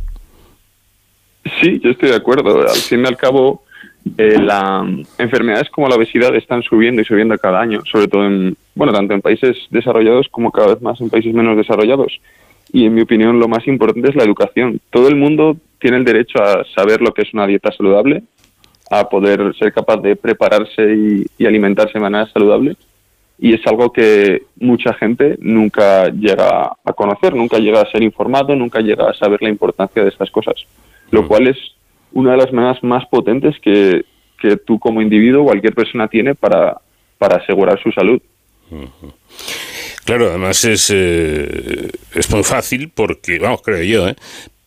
Sí, yo estoy de acuerdo. Al fin y al cabo, eh, las enfermedades como la obesidad están subiendo y subiendo cada año, sobre todo en, bueno, tanto en países desarrollados como cada vez más en países menos desarrollados. Y en mi opinión, lo más importante es la educación. Todo el mundo tiene el derecho a saber lo que es una dieta saludable, a poder ser capaz de prepararse y, alimentarse de manera saludable. Y es algo que mucha gente nunca llega a conocer, nunca llega a ser informado, nunca llega a saber la importancia de estas cosas. Lo mm. cual es una de las maneras más potentes que, que tú como individuo, cualquier persona tiene para, para asegurar su salud. Claro, además es, eh, es muy fácil porque, vamos, creo yo, ¿eh?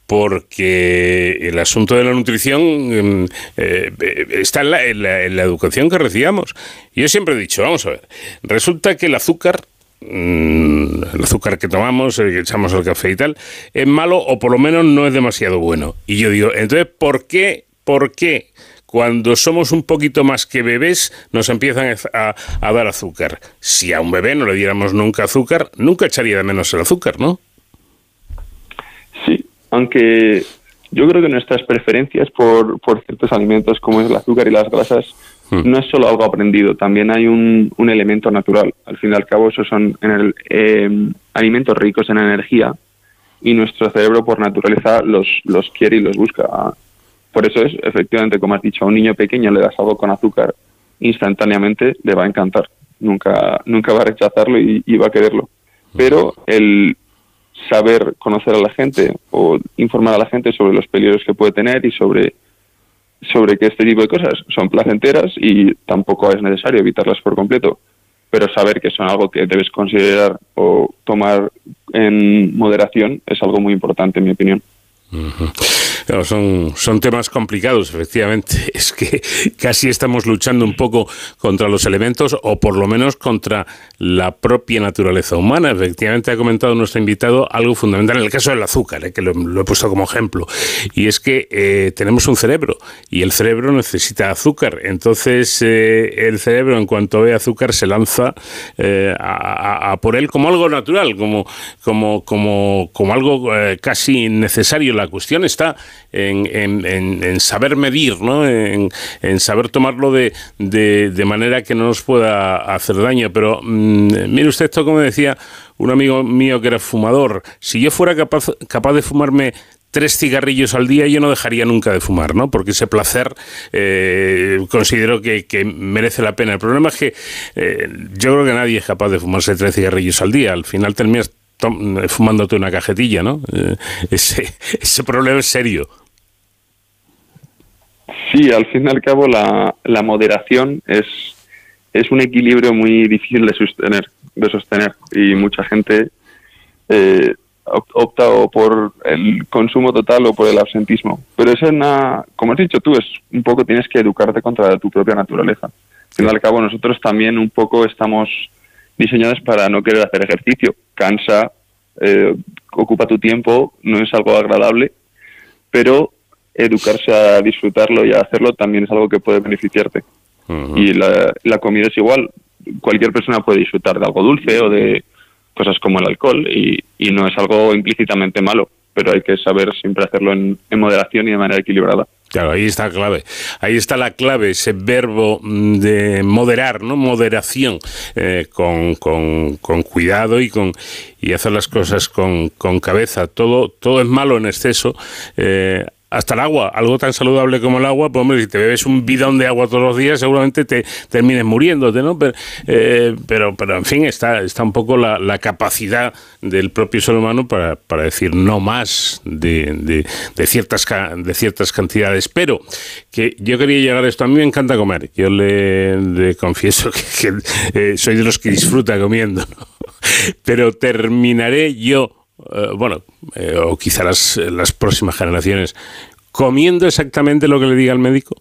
porque el asunto de la nutrición em, eh, está en la, educación que recibamos. Yo siempre he dicho, vamos a ver, resulta que el azúcar mm, el azúcar que tomamos, el que echamos al café y tal, es malo o por lo menos no es demasiado bueno. Y yo digo, entonces, ¿por qué? ¿Por qué? Cuando somos un poquito más que bebés, nos empiezan a, a dar azúcar. Si a un bebé no le diéramos nunca azúcar, nunca echaría de menos el azúcar, ¿no? aunque yo creo que nuestras preferencias por, por ciertos alimentos como es el azúcar y las grasas hmm. no es solo algo aprendido, también hay un, un, elemento natural. Al fin y al cabo, esos son en el, em, alimentos ricos en energía y nuestro cerebro por naturaleza los, los quiere y los busca. Por eso es, efectivamente, como has dicho, a un niño pequeño le das algo con azúcar, instantáneamente le va a encantar. Nunca, nunca va a rechazarlo y, va a quererlo. Pero el, saber conocer a la gente o informar a la gente sobre los peligros que puede tener y sobre sobre que este tipo de cosas son placenteras y tampoco es necesario evitarlas por completo, pero saber que son algo que debes considerar o tomar en moderación es algo muy importante en mi opinión son, son temas complicados, efectivamente. Es que casi estamos luchando un poco contra los elementos o por lo menos contra la propia naturaleza humana. Efectivamente ha comentado nuestro invitado algo fundamental en el caso del azúcar, eh, que lo, he puesto como ejemplo. Y es que eh, tenemos un cerebro y el cerebro necesita azúcar. Entonces eh, el cerebro en cuanto ve azúcar se lanza a, a, por él como algo natural, como, como, como, como algo casi necesario. La cuestión está en, saber medir, ¿no? en, saber tomarlo de, de, manera que no nos pueda hacer daño. Pero mm, mire usted esto, como decía un amigo mío que era fumador, si yo fuera capaz, capaz de fumarme tres cigarrillos al día yo no dejaría nunca de fumar, ¿no? Porque ese placer eh, considero que, merece la pena. El problema es que eh, yo creo que nadie es capaz de fumarse tres cigarrillos al día. Al final terminas fumándote una cajetilla, ¿no? Eh, ese, ese problema es serio. Sí, al fin y al cabo la, la moderación es, es un equilibrio muy difícil de sostener, de sostener y mucha gente eh, opta o por el consumo total o por el absentismo. Pero es una, como has dicho tú, es un poco tienes que educarte contra tu propia naturaleza. Al fin y al cabo nosotros también un poco estamos diseñados para no querer hacer ejercicio. Cansa, eh, ocupa tu tiempo, no es algo agradable, pero educarse a disfrutarlo y a hacerlo también es algo que puede beneficiarte. Y la, la comida es igual. Cualquier persona puede disfrutar de algo dulce o de cosas como el alcohol y, y no es algo implícitamente malo, pero hay que saber siempre hacerlo en, moderación y de manera equilibrada. Claro, ahí está la clave. Ahí está la clave, ese verbo mm, de moderar, ¿no? Moderación, eh, con, con, cuidado y con y hacer las cosas con, con cabeza. Todo, todo es malo en exceso. Eh, hasta el agua, algo tan saludable como el agua, pues hombre, si te bebes un bidón de agua todos los días, seguramente te termines muriéndote, ¿no? Pero, eh, pero, en fin, está, está un poco la, capacidad del propio ser humano para, para decir no más de, de, ciertas, de ciertas cantidades. Pero que yo quería llegar a esto, a mí me encanta comer, yo le, confieso que, eh, soy de los que disfruta comiendo, ¿no? Pero terminaré yo eh, bueno, eh, o quizá las, las próximas generaciones, comiendo exactamente lo que le diga el médico?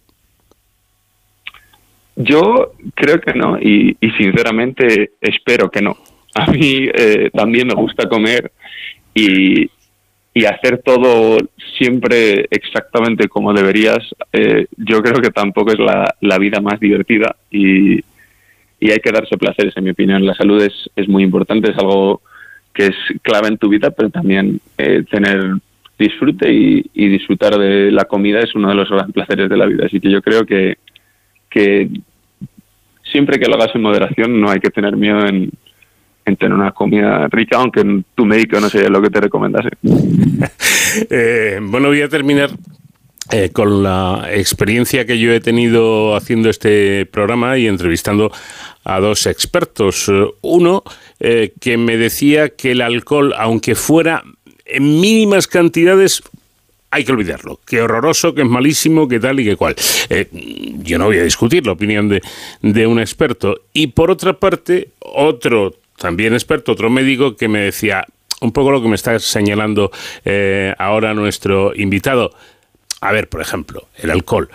Yo creo que no y, sinceramente espero que no. A mí eh, también me gusta comer y, y, hacer todo siempre exactamente como deberías. yo creo que tampoco es la, la vida más divertida y, y, hay que darse placeres, en mi opinión. La salud es, es muy importante, es algo que es clave en tu vida, pero también eh, tener disfrute y, disfrutar de la comida es uno de los grandes placeres de la vida. Así que yo creo que, que siempre que lo hagas en moderación no hay que tener miedo en, tener una comida rica, aunque tu médico no sea lo que te recomendase. eh, bueno, voy a terminar eh, con la experiencia que yo he tenido haciendo este programa y entrevistando a dos expertos. Uno eh, que me decía que el alcohol, aunque fuera en mínimas cantidades, hay que olvidarlo. Qué horroroso, que es malísimo, que tal y que cual. Eh, yo no voy a discutir la opinión de, de un experto. Y por otra parte, otro también experto, otro médico que me decía un poco lo que me está señalando eh, ahora nuestro invitado. A ver, por ejemplo, el alcohol.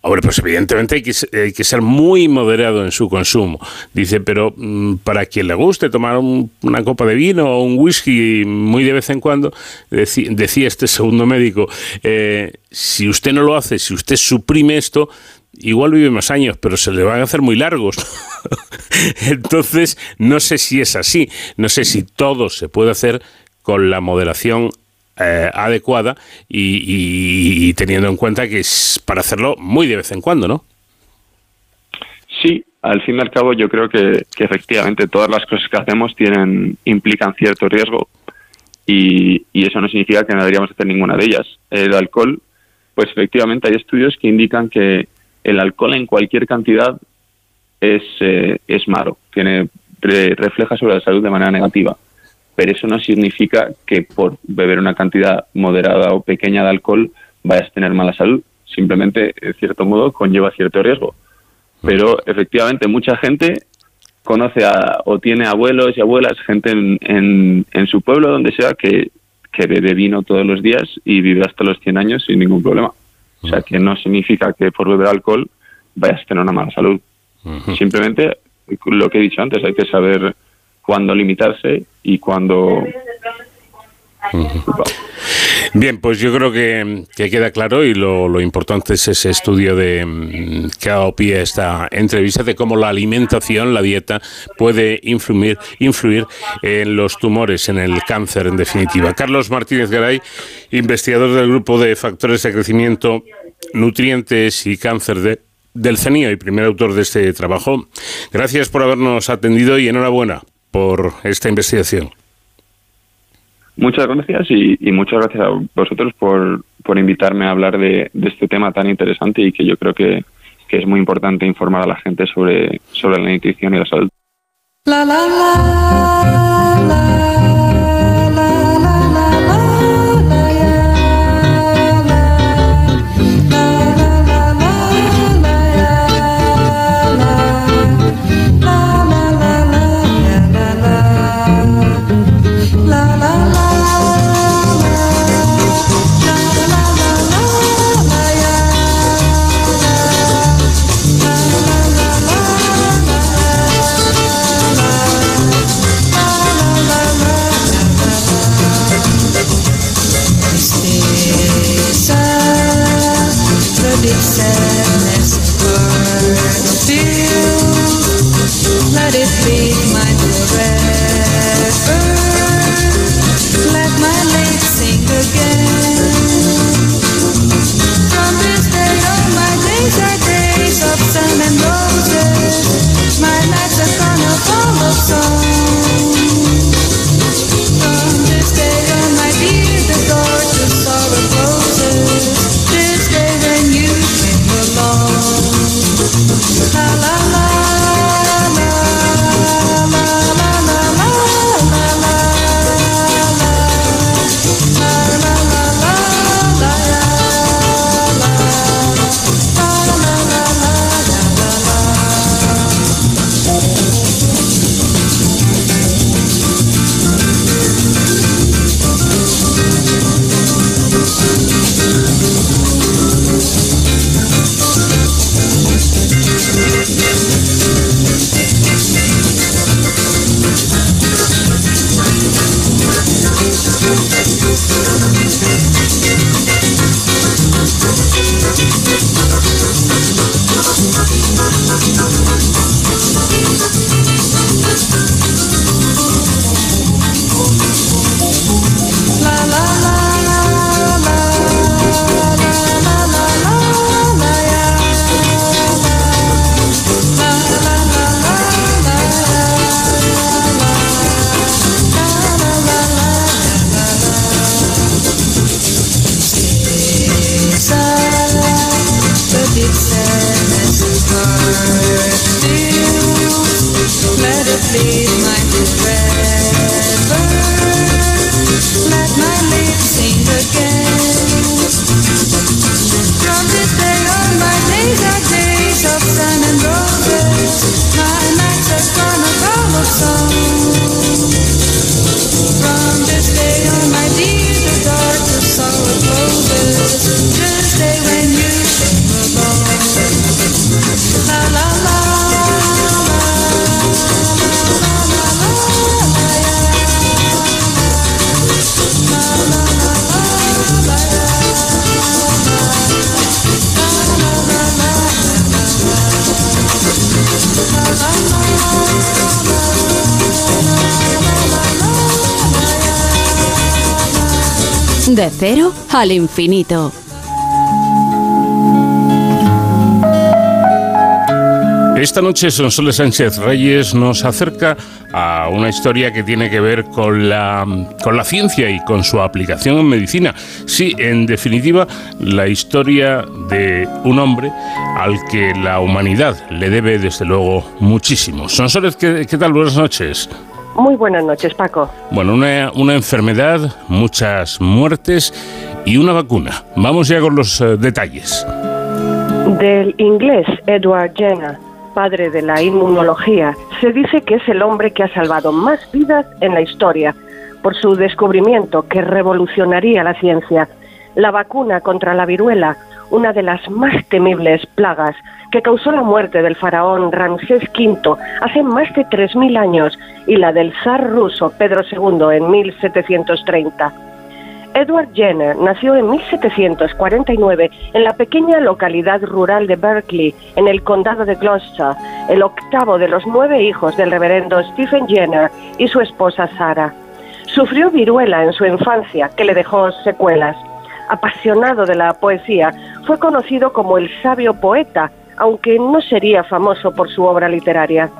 Hombre, pues evidentemente hay que, hay que, ser muy moderado en su consumo. Dice, pero mm, para quien le guste tomar una copa de vino o un whisky muy de vez en cuando, decía este segundo médico, eh, si usted no lo hace, si usted suprime esto, igual vive más años, pero se le van a hacer muy largos. Entonces, no sé si es así, no sé si todo se puede hacer con la moderación eh, adecuada y, teniendo en cuenta que es para hacerlo muy de vez en cuando, ¿no? Sí, al fin y al cabo yo creo que, efectivamente todas las cosas que hacemos tienen implican cierto riesgo y, eso no significa que no deberíamos hacer ninguna de ellas. El alcohol, pues efectivamente hay estudios que indican que el alcohol en cualquier cantidad es, eh, es malo, tiene refleja sobre la salud de manera negativa pero eso no significa que por beber una cantidad moderada o pequeña de alcohol vayas a tener mala salud. Simplemente, de cierto modo, conlleva cierto riesgo. Pero efectivamente, mucha gente conoce a, o tiene abuelos y abuelas, gente en, en, su pueblo, donde sea, que, que bebe vino todos los días y vive hasta los 100 años sin ningún problema. O sea, que no significa que por beber alcohol vayas a tener una mala salud. Simplemente, lo que he dicho antes, hay que saber cuándo limitarse y cuándo... Bien, pues yo creo que, queda claro y lo, importante es ese estudio de que ha dado pie a esta entrevista de cómo la alimentación, la dieta, puede influir, influir en los tumores, en el cáncer en definitiva. Carlos Martínez Garay, investigador del grupo de factores de crecimiento, nutrientes y cáncer de, del CENIO y primer autor de este trabajo. Gracias por habernos atendido y enhorabuena por esta investigación. Muchas gracias y, muchas gracias a vosotros por, por invitarme a hablar de, este tema tan interesante y que yo creo que, que, es muy importante informar a la gente sobre, sobre la nutrición y la salud. La, la, la, sadness burns. Feel, let it be. Al infinito. Esta noche Sonsoles Sánchez Reyes nos acerca a una historia que tiene que ver con la, con la ciencia y con su aplicación en medicina. Sí, en definitiva, la historia de un hombre al que la humanidad le debe desde luego muchísimo. Sonsoles, ¿qué, qué tal? Buenas noches. Muy buenas noches, Paco. Bueno, una, una enfermedad, muchas muertes y una vacuna. Vamos ya con los eh, detalles. Del inglés Edward Jenner, padre de la inmunología, se dice que es el hombre que ha salvado más vidas en la historia por su descubrimiento que revolucionaría la ciencia, la vacuna contra la viruela, una de las más temibles plagas que causó la muerte del faraón Ramsés V hace más de 3.000 años y la del zar ruso Pedro II en 1730. Edward Jenner nació en 1749 en la pequeña localidad rural de Berkeley, en el condado de Gloucester, el octavo de los nueve hijos del reverendo Stephen Jenner y su esposa Sarah. Sufrió viruela en su infancia, que le dejó secuelas. Apasionado de la poesía, fue conocido como el sabio poeta, aunque no sería famoso por su obra literaria.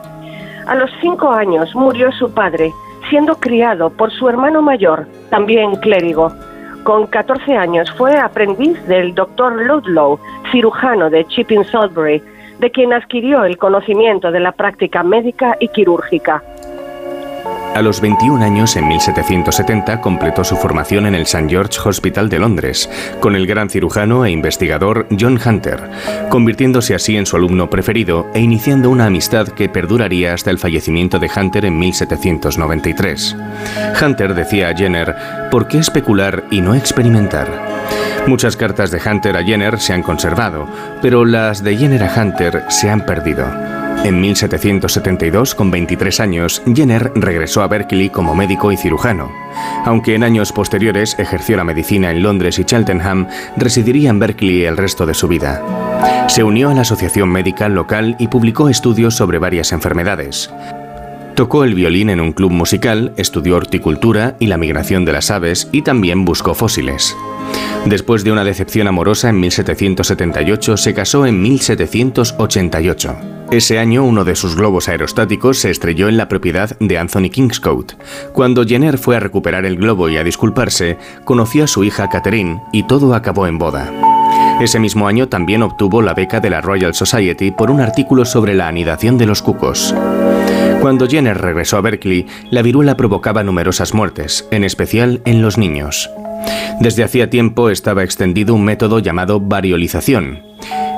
A los cinco años murió su padre, siendo criado por su hermano mayor, también clérigo. Con 14 años fue aprendiz del doctor Ludlow, cirujano de Chipping Salisbury, de quien adquirió el conocimiento de la práctica médica y quirúrgica. A los 21 años, en 1770, completó su formación en el St. George Hospital de Londres, con el gran cirujano e investigador John Hunter, convirtiéndose así en su alumno preferido e iniciando una amistad que perduraría hasta el fallecimiento de Hunter en 1793. Hunter decía a Jenner, ¿por qué especular y no experimentar? Muchas cartas de Hunter a Jenner se han conservado, pero las de Jenner a Hunter se han perdido. En 1772, con 23 años, Jenner regresó a Berkeley como médico y cirujano. Aunque en años posteriores ejerció la medicina en Londres y Cheltenham, residiría en Berkeley el resto de su vida. Se unió a la asociación médica local y publicó estudios sobre varias enfermedades. Tocó el violín en un club musical, estudió horticultura y la migración de las aves y también buscó fósiles. Después de una decepción amorosa en 1778, se casó en 1788. Ese año uno de sus globos aerostáticos se estrelló en la propiedad de Anthony Kingscote. Cuando Jenner fue a recuperar el globo y a disculparse, conoció a su hija Catherine y todo acabó en boda. Ese mismo año también obtuvo la beca de la Royal Society por un artículo sobre la anidación de los cucos. Cuando Jenner regresó a Berkeley, la viruela provocaba numerosas muertes, en especial en los niños. Desde hacía tiempo estaba extendido un método llamado variolización.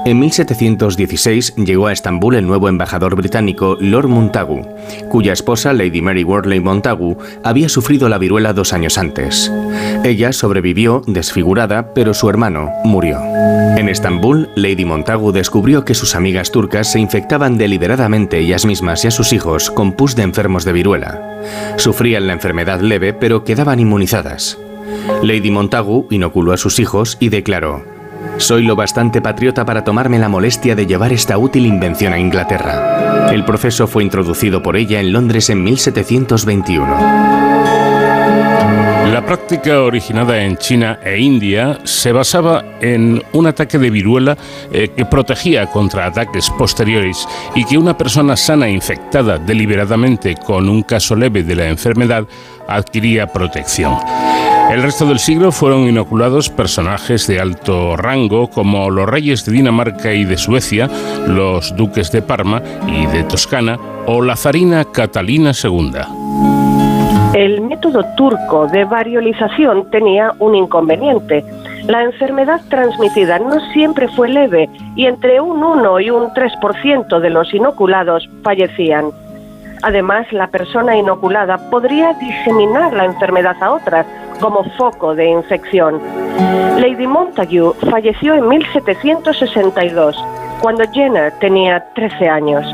En 1716 llegó a Estambul el nuevo embajador británico Lord Montagu, cuya esposa Lady Mary Wortley Montagu había sufrido la viruela dos años antes. Ella sobrevivió desfigurada, pero su hermano murió. En Estambul, Lady Montagu descubrió que sus amigas turcas se infectaban deliberadamente ellas mismas y a sus hijos con pus de enfermos de viruela. Sufrían la enfermedad leve, pero quedaban inmunizadas. Lady Montagu inoculó a sus hijos y declaró, soy lo bastante patriota para tomarme la molestia de llevar esta útil invención a Inglaterra. El proceso fue introducido por ella en Londres en 1721. La práctica originada en China e India se basaba en un ataque de viruela eh, que protegía contra ataques posteriores y que una persona sana infectada deliberadamente con un caso leve de la enfermedad adquiría protección. El resto del siglo fueron inoculados personajes de alto rango como los reyes de Dinamarca y de Suecia, los duques de Parma y de Toscana o la zarina Catalina II. El método turco de variolización tenía un inconveniente. La enfermedad transmitida no siempre fue leve y entre un 1 y un 3% de los inoculados fallecían. Además, la persona inoculada podría diseminar la enfermedad a otras, como foco de infección. Lady Montague falleció en 1762, cuando Jenner tenía 13 años.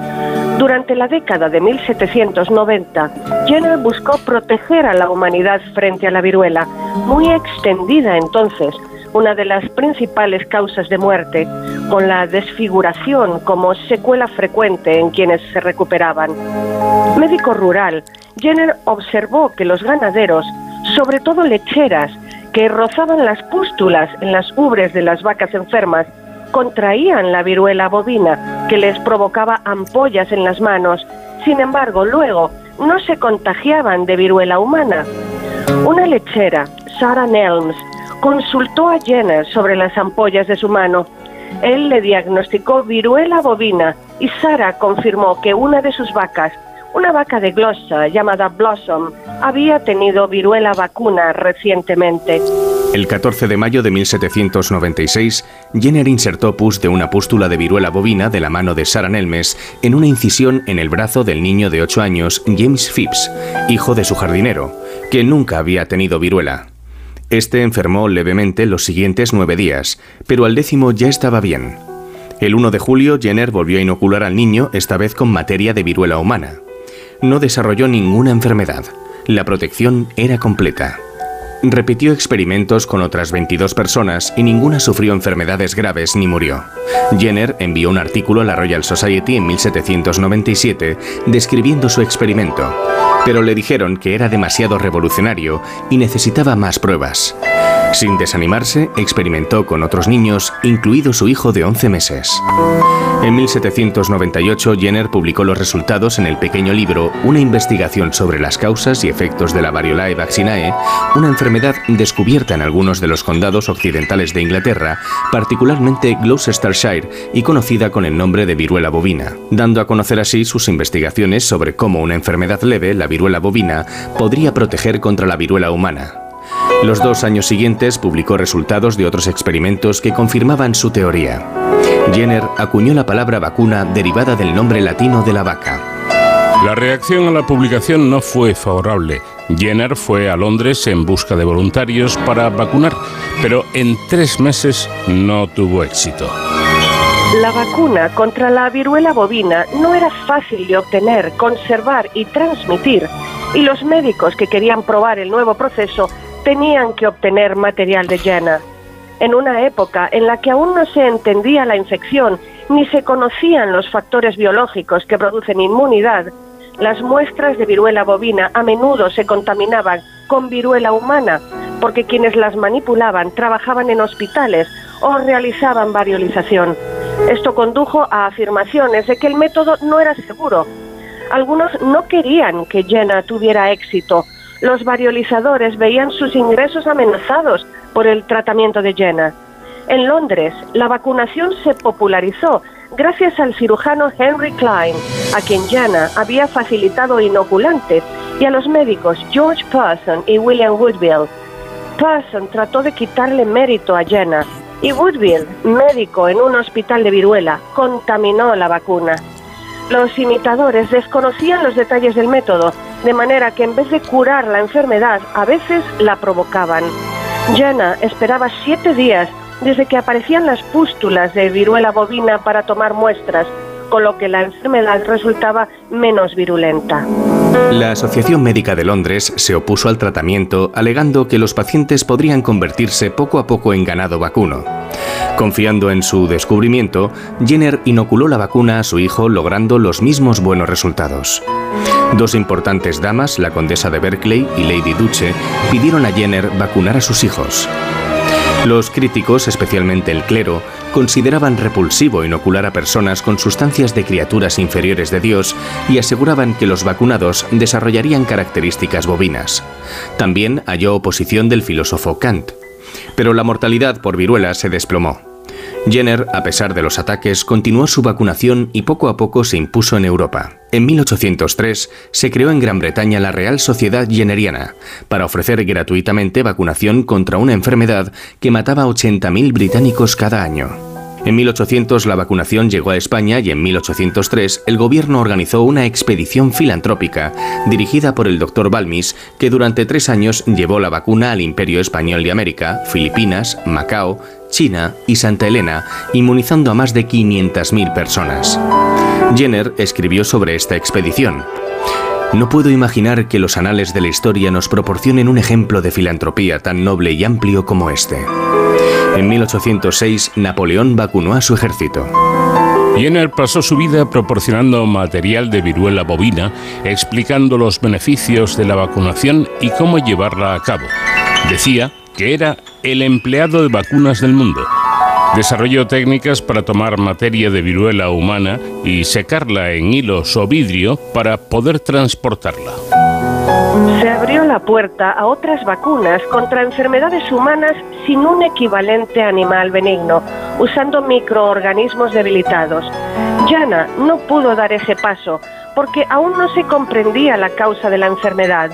Durante la década de 1790, Jenner buscó proteger a la humanidad frente a la viruela, muy extendida entonces, una de las principales causas de muerte, con la desfiguración como secuela frecuente en quienes se recuperaban. Médico rural, Jenner observó que los ganaderos sobre todo lecheras, que rozaban las pústulas en las ubres de las vacas enfermas, contraían la viruela bovina, que les provocaba ampollas en las manos. Sin embargo, luego no se contagiaban de viruela humana. Una lechera, Sarah Nelms, consultó a Jenner sobre las ampollas de su mano. Él le diagnosticó viruela bovina y Sarah confirmó que una de sus vacas una vaca de glosa llamada Blossom había tenido viruela vacuna recientemente. El 14 de mayo de 1796, Jenner insertó pus de una pústula de viruela bovina de la mano de Sarah Nelmes en una incisión en el brazo del niño de 8 años, James Phipps, hijo de su jardinero, que nunca había tenido viruela. Este enfermó levemente los siguientes nueve días, pero al décimo ya estaba bien. El 1 de julio, Jenner volvió a inocular al niño, esta vez con materia de viruela humana no desarrolló ninguna enfermedad. La protección era completa. Repitió experimentos con otras 22 personas y ninguna sufrió enfermedades graves ni murió. Jenner envió un artículo a la Royal Society en 1797 describiendo su experimento, pero le dijeron que era demasiado revolucionario y necesitaba más pruebas. Sin desanimarse, experimentó con otros niños, incluido su hijo de 11 meses. En 1798, Jenner publicó los resultados en el pequeño libro Una investigación sobre las causas y efectos de la variolae vaccinae, una enfermedad descubierta en algunos de los condados occidentales de Inglaterra, particularmente Gloucestershire, y conocida con el nombre de viruela bovina, dando a conocer así sus investigaciones sobre cómo una enfermedad leve, la viruela bovina, podría proteger contra la viruela humana. Los dos años siguientes publicó resultados de otros experimentos que confirmaban su teoría. Jenner acuñó la palabra vacuna derivada del nombre latino de la vaca. La reacción a la publicación no fue favorable. Jenner fue a Londres en busca de voluntarios para vacunar, pero en tres meses no tuvo éxito. La vacuna contra la viruela bovina no era fácil de obtener, conservar y transmitir, y los médicos que querían probar el nuevo proceso tenían que obtener material de Jenner. En una época en la que aún no se entendía la infección ni se conocían los factores biológicos que producen inmunidad, las muestras de viruela bovina a menudo se contaminaban con viruela humana, porque quienes las manipulaban trabajaban en hospitales o realizaban variolización. Esto condujo a afirmaciones de que el método no era seguro. Algunos no querían que Jenna tuviera éxito. Los variolizadores veían sus ingresos amenazados por el tratamiento de Jenna. En Londres, la vacunación se popularizó gracias al cirujano Henry Klein, a quien Jana había facilitado inoculantes, y a los médicos George Parson y William Woodville. Parson trató de quitarle mérito a Jana y Woodville, médico en un hospital de viruela, contaminó la vacuna. Los imitadores desconocían los detalles del método, de manera que en vez de curar la enfermedad, a veces la provocaban. Jana esperaba siete días desde que aparecían las pústulas de viruela bovina para tomar muestras, con lo que la enfermedad resultaba menos virulenta. La Asociación Médica de Londres se opuso al tratamiento alegando que los pacientes podrían convertirse poco a poco en ganado vacuno. Confiando en su descubrimiento, Jenner inoculó la vacuna a su hijo logrando los mismos buenos resultados. Dos importantes damas, la condesa de Berkeley y Lady Duche, pidieron a Jenner vacunar a sus hijos. Los críticos, especialmente el clero, consideraban repulsivo inocular a personas con sustancias de criaturas inferiores de Dios y aseguraban que los vacunados desarrollarían características bovinas. También halló oposición del filósofo Kant. Pero la mortalidad por viruela se desplomó. Jenner, a pesar de los ataques, continuó su vacunación y poco a poco se impuso en Europa. En 1803 se creó en Gran Bretaña la Real Sociedad Jenneriana para ofrecer gratuitamente vacunación contra una enfermedad que mataba a 80.000 británicos cada año. En 1800 la vacunación llegó a España y en 1803 el gobierno organizó una expedición filantrópica dirigida por el doctor Balmis que durante tres años llevó la vacuna al Imperio Español de América, Filipinas, Macao, China y Santa Elena, inmunizando a más de 500.000 personas. Jenner escribió sobre esta expedición. No puedo imaginar que los anales de la historia nos proporcionen un ejemplo de filantropía tan noble y amplio como este. En 1806, Napoleón vacunó a su ejército. Jenner pasó su vida proporcionando material de viruela bovina, explicando los beneficios de la vacunación y cómo llevarla a cabo. Decía que era el empleado de vacunas del mundo. Desarrolló técnicas para tomar materia de viruela humana y secarla en hilos o vidrio para poder transportarla. Se abrió la puerta a otras vacunas contra enfermedades humanas sin un equivalente animal benigno, usando microorganismos debilitados. Jana no pudo dar ese paso porque aún no se comprendía la causa de la enfermedad.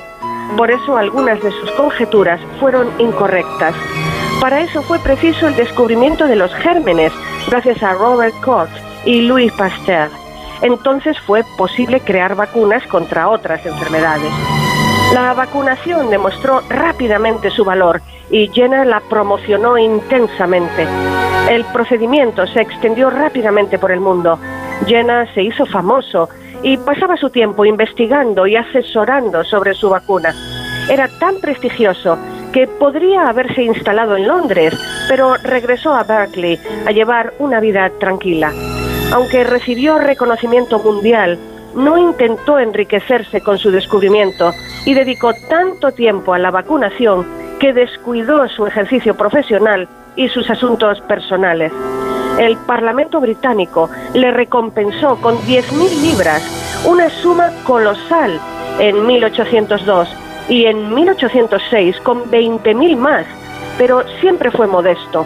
Por eso algunas de sus conjeturas fueron incorrectas. Para eso fue preciso el descubrimiento de los gérmenes, gracias a Robert Koch y Louis Pasteur. Entonces fue posible crear vacunas contra otras enfermedades. La vacunación demostró rápidamente su valor y Jenner la promocionó intensamente. El procedimiento se extendió rápidamente por el mundo. Jenner se hizo famoso y pasaba su tiempo investigando y asesorando sobre su vacuna. Era tan prestigioso que podría haberse instalado en Londres, pero regresó a Berkeley a llevar una vida tranquila. Aunque recibió reconocimiento mundial, no intentó enriquecerse con su descubrimiento y dedicó tanto tiempo a la vacunación que descuidó su ejercicio profesional y sus asuntos personales. El Parlamento británico le recompensó con 10.000 libras, una suma colosal en 1802 y en 1806 con 20.000 más, pero siempre fue modesto.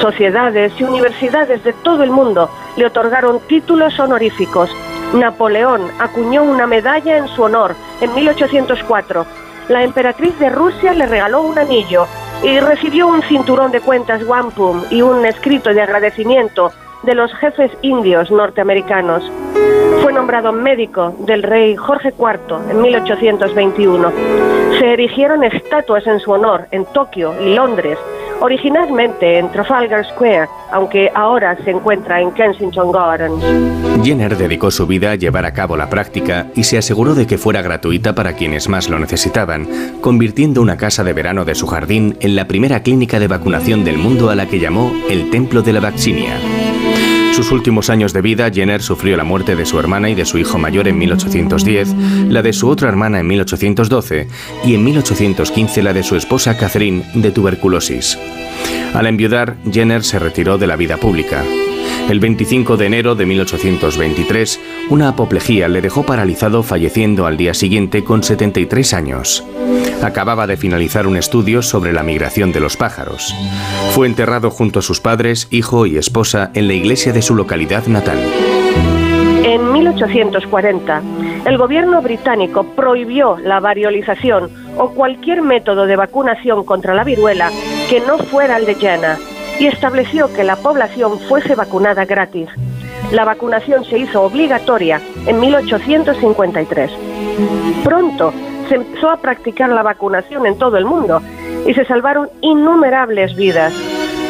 Sociedades y universidades de todo el mundo le otorgaron títulos honoríficos Napoleón acuñó una medalla en su honor en 1804. La emperatriz de Rusia le regaló un anillo y recibió un cinturón de cuentas wampum y un escrito de agradecimiento de los jefes indios norteamericanos. Fue nombrado médico del rey Jorge IV en 1821. Se erigieron estatuas en su honor en Tokio y Londres, originalmente en Trafalgar Square, aunque ahora se encuentra en Kensington Gardens. Jenner dedicó su vida a llevar a cabo la práctica y se aseguró de que fuera gratuita para quienes más lo necesitaban, convirtiendo una casa de verano de su jardín en la primera clínica de vacunación del mundo a la que llamó el Templo de la Vaccinia. Sus últimos años de vida, Jenner sufrió la muerte de su hermana y de su hijo mayor en 1810, la de su otra hermana en 1812 y en 1815 la de su esposa Catherine de tuberculosis. Al enviudar, Jenner se retiró de la vida pública. El 25 de enero de 1823, una apoplejía le dejó paralizado falleciendo al día siguiente con 73 años. Acababa de finalizar un estudio sobre la migración de los pájaros. Fue enterrado junto a sus padres, hijo y esposa en la iglesia de su localidad natal. En 1840, el gobierno británico prohibió la variolización o cualquier método de vacunación contra la viruela que no fuera el de Jenner y estableció que la población fuese vacunada gratis. La vacunación se hizo obligatoria en 1853. Pronto se empezó a practicar la vacunación en todo el mundo y se salvaron innumerables vidas.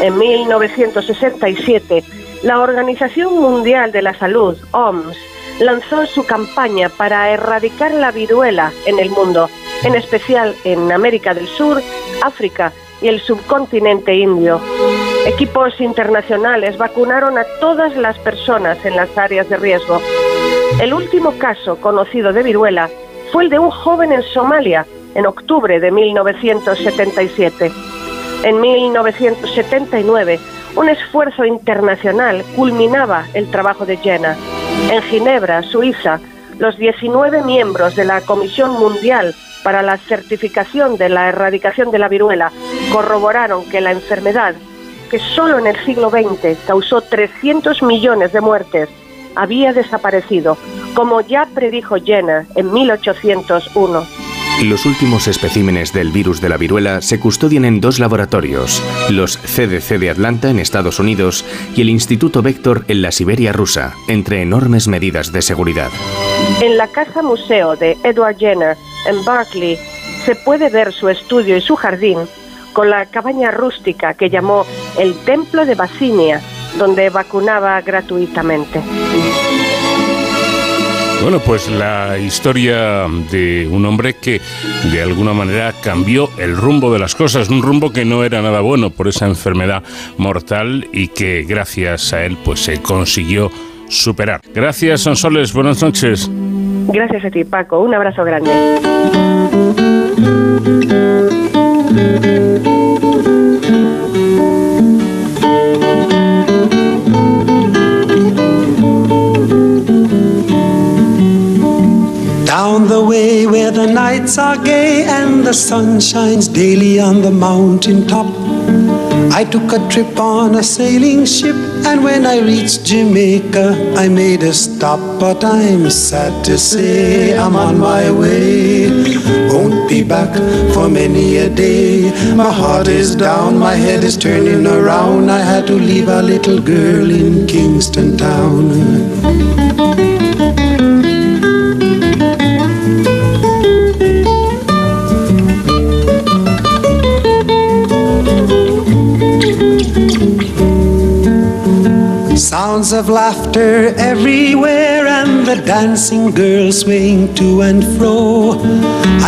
En 1967, la Organización Mundial de la Salud, OMS, lanzó su campaña para erradicar la viruela en el mundo, en especial en América del Sur, África y el subcontinente indio. Equipos internacionales vacunaron a todas las personas en las áreas de riesgo. El último caso conocido de viruela fue el de un joven en Somalia en octubre de 1977. En 1979, un esfuerzo internacional culminaba el trabajo de Jenna. En Ginebra, Suiza, los 19 miembros de la Comisión Mundial para la certificación de la erradicación de la viruela corroboraron que la enfermedad, que solo en el siglo XX causó 300 millones de muertes, había desaparecido, como ya predijo Jenner en 1801. Los últimos especímenes del virus de la viruela se custodian en dos laboratorios, los CDC de Atlanta en Estados Unidos y el Instituto Vector en la Siberia rusa, entre enormes medidas de seguridad. En la casa museo de Edward Jenner, en Berkeley, se puede ver su estudio y su jardín con la cabaña rústica que llamó el Templo de Basinia, donde vacunaba gratuitamente. Bueno, pues la historia de un hombre que de alguna manera cambió el rumbo de las cosas, un rumbo que no era nada bueno por esa enfermedad mortal y que gracias a él pues se consiguió superar. Gracias, Sonsoles, buenas noches. Gracias a ti, Paco. Un abrazo grande. Down the way where the nights are gay and the sun shines daily on the mountain top. I took a trip on a sailing ship, and when I reached Jamaica, I made a stop. But I'm sad to say I'm on my way. Won't be back for many a day. My heart is down, my head is turning around. I had to leave a little girl in Kingston Town. Of laughter everywhere and the dancing girls swaying to and fro.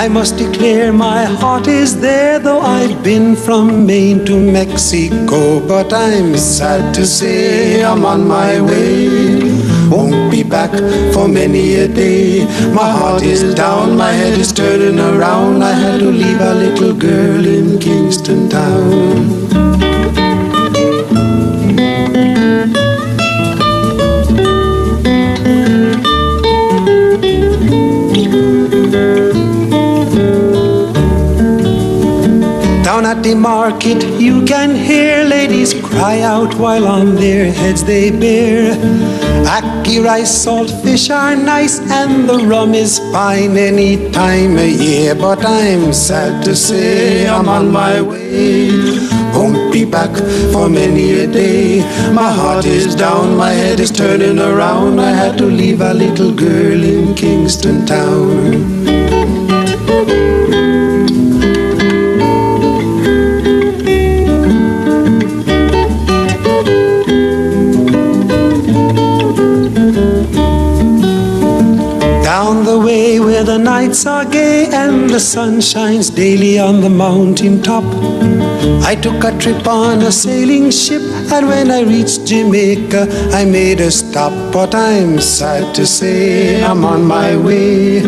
I must declare my heart is there, though I've been from Maine to Mexico. But I'm sad to say I'm on my way. Won't be back for many a day. My heart is down, my head is turning around. I had to leave a little girl in Kingston Town. Down at the market, you can hear ladies cry out while on their heads they bear. Ackee rice, salt fish are nice, and the rum is fine any time of year. But I'm sad to say I'm on my way. Won't be back for many a day. My heart is down, my head is turning around. I had to leave a little girl in Kingston Town. Nights are gay and the sun shines daily on the mountain top. I took a trip on a sailing ship, and when I reached Jamaica, I made a stop. But I'm sad to say I'm on my way.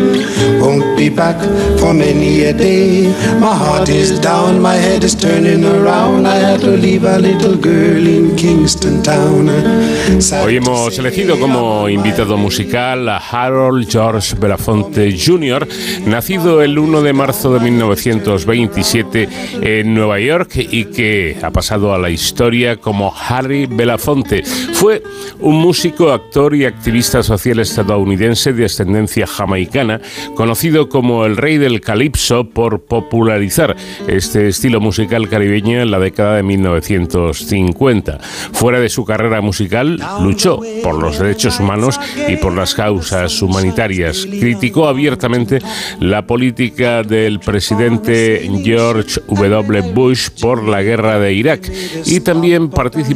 Won't be back for many a day. My heart is down, my head is turning around. I had to leave a little girl in Kingston Town. Hoy hemos elegido como invitado musical a Harold George Belafonte Jr., nacido el 1 de marzo de 1927 en Nueva York y que ha pasado a la historia como Harry Belafonte. Fue un músico, actor y activista social estadounidense de ascendencia jamaicana, conocido como el rey del calipso por popularizar este estilo musical caribeño en la década de 1950. Fuera de su carrera musical, luchó por los derechos humanos y por las causas humanitarias. Criticó abiertamente la política del presidente George W. Bush por la guerra de Irak y también participó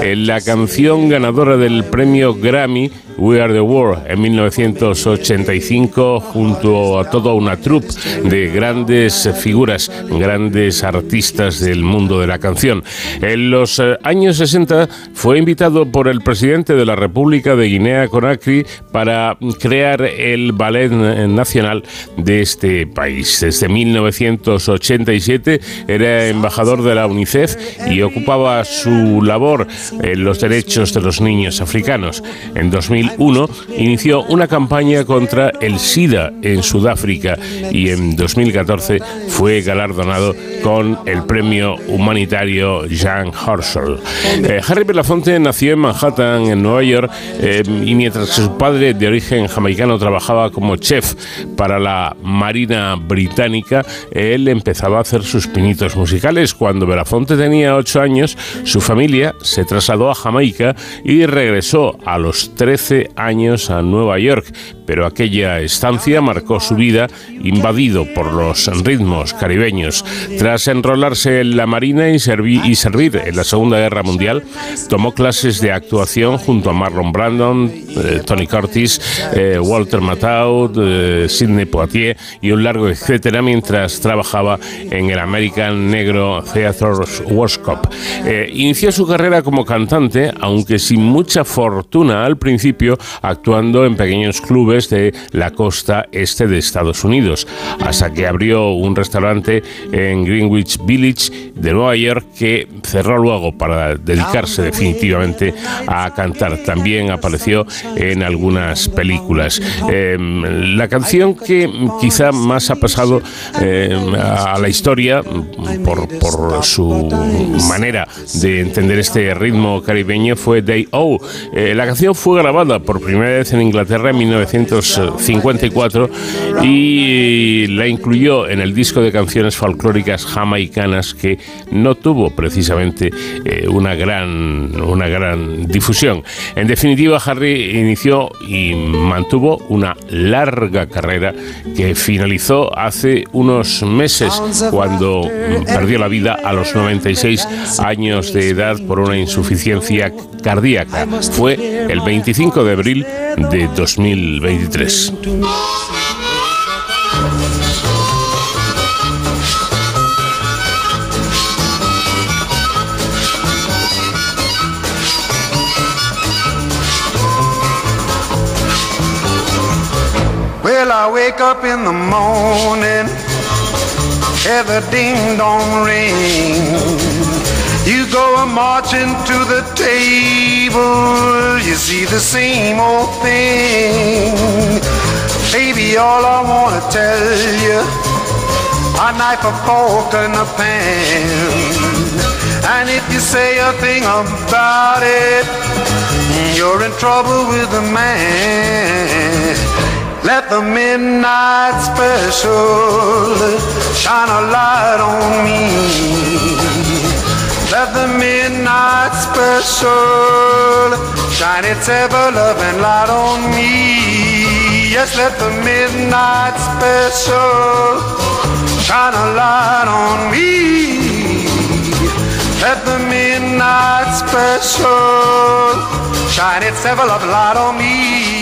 en la canción ganadora del premio Grammy We Are the World en 1985 junto a toda una troupe de grandes figuras, grandes artistas del mundo de la canción. En los eh, años 60 fue invitado por el presidente de la República de Guinea Conakry para crear el ballet nacional de este país. Desde 1987 era embajador de la UNICEF y ocupaba su labor en los derechos de los niños africanos. En 2001 inició una campaña contra el SIDA en Sudáfrica y en 2014 fue galardonado con el premio humanitario Jean Horschel. Eh, Harry Belafonte nació en Manhattan, en Nueva York, eh, y mientras su padre de origen jamaicano trabajaba como chef para la Marina Británica, él empezaba a hacer sus pinitos musicales. Cuando Belafonte tenía 8 años, su familia se trasladó a Jamaica y regresó a los 13 años a Nueva York, pero aquella estancia marcó su vida invadido por los ritmos caribeños. Tras enrolarse en la Marina y, y servir en la Segunda Guerra Mundial, tomó clases de actuación junto a Marlon Brandon, eh, Tony Curtis, eh, Walter Matthau, eh, Sidney Poitier y un largo etcétera mientras trabajaba en el American Negro Theatre Workshop. inició su carrera como cantante, aunque sin mucha fortuna al principio, actuando en pequeños clubes de la costa este de Estados Unidos, hasta que abrió un restaurante en Greenwich Village de Nueva York que cerró luego para dedicarse definitivamente a cantar. También apareció en algunas películas. Em, la canción que quizá más ha pasado em, a la historia por, su manera de entender este ritmo caribeño fue Day O. Eh, la canción fue grabada por primera vez en Inglaterra en 1954 y la incluyó en el disco de canciones folclóricas jamaicanas que no tuvo precisamente eh, una, gran, una gran difusión. En definitiva, Harry inició y mantuvo una larga carrera que finalizó hace unos meses cuando perdió la vida a los 96 años de edad por una insuficiencia cardíaca. Fue el 25 de abril de 2023. Well, I wake up in the morning, hear ding dong ring. You go a marching to the table, you see the same old thing. Baby, all I wanna tell you, a knife, a fork, and a pan. And if you say a thing about it, you're in trouble with the man. Let the midnight special shine a light on me. The midnight special shine its ever loving light on me. Yes, let the midnight special shine a light on me. Let the midnight special shine its ever loving light on me.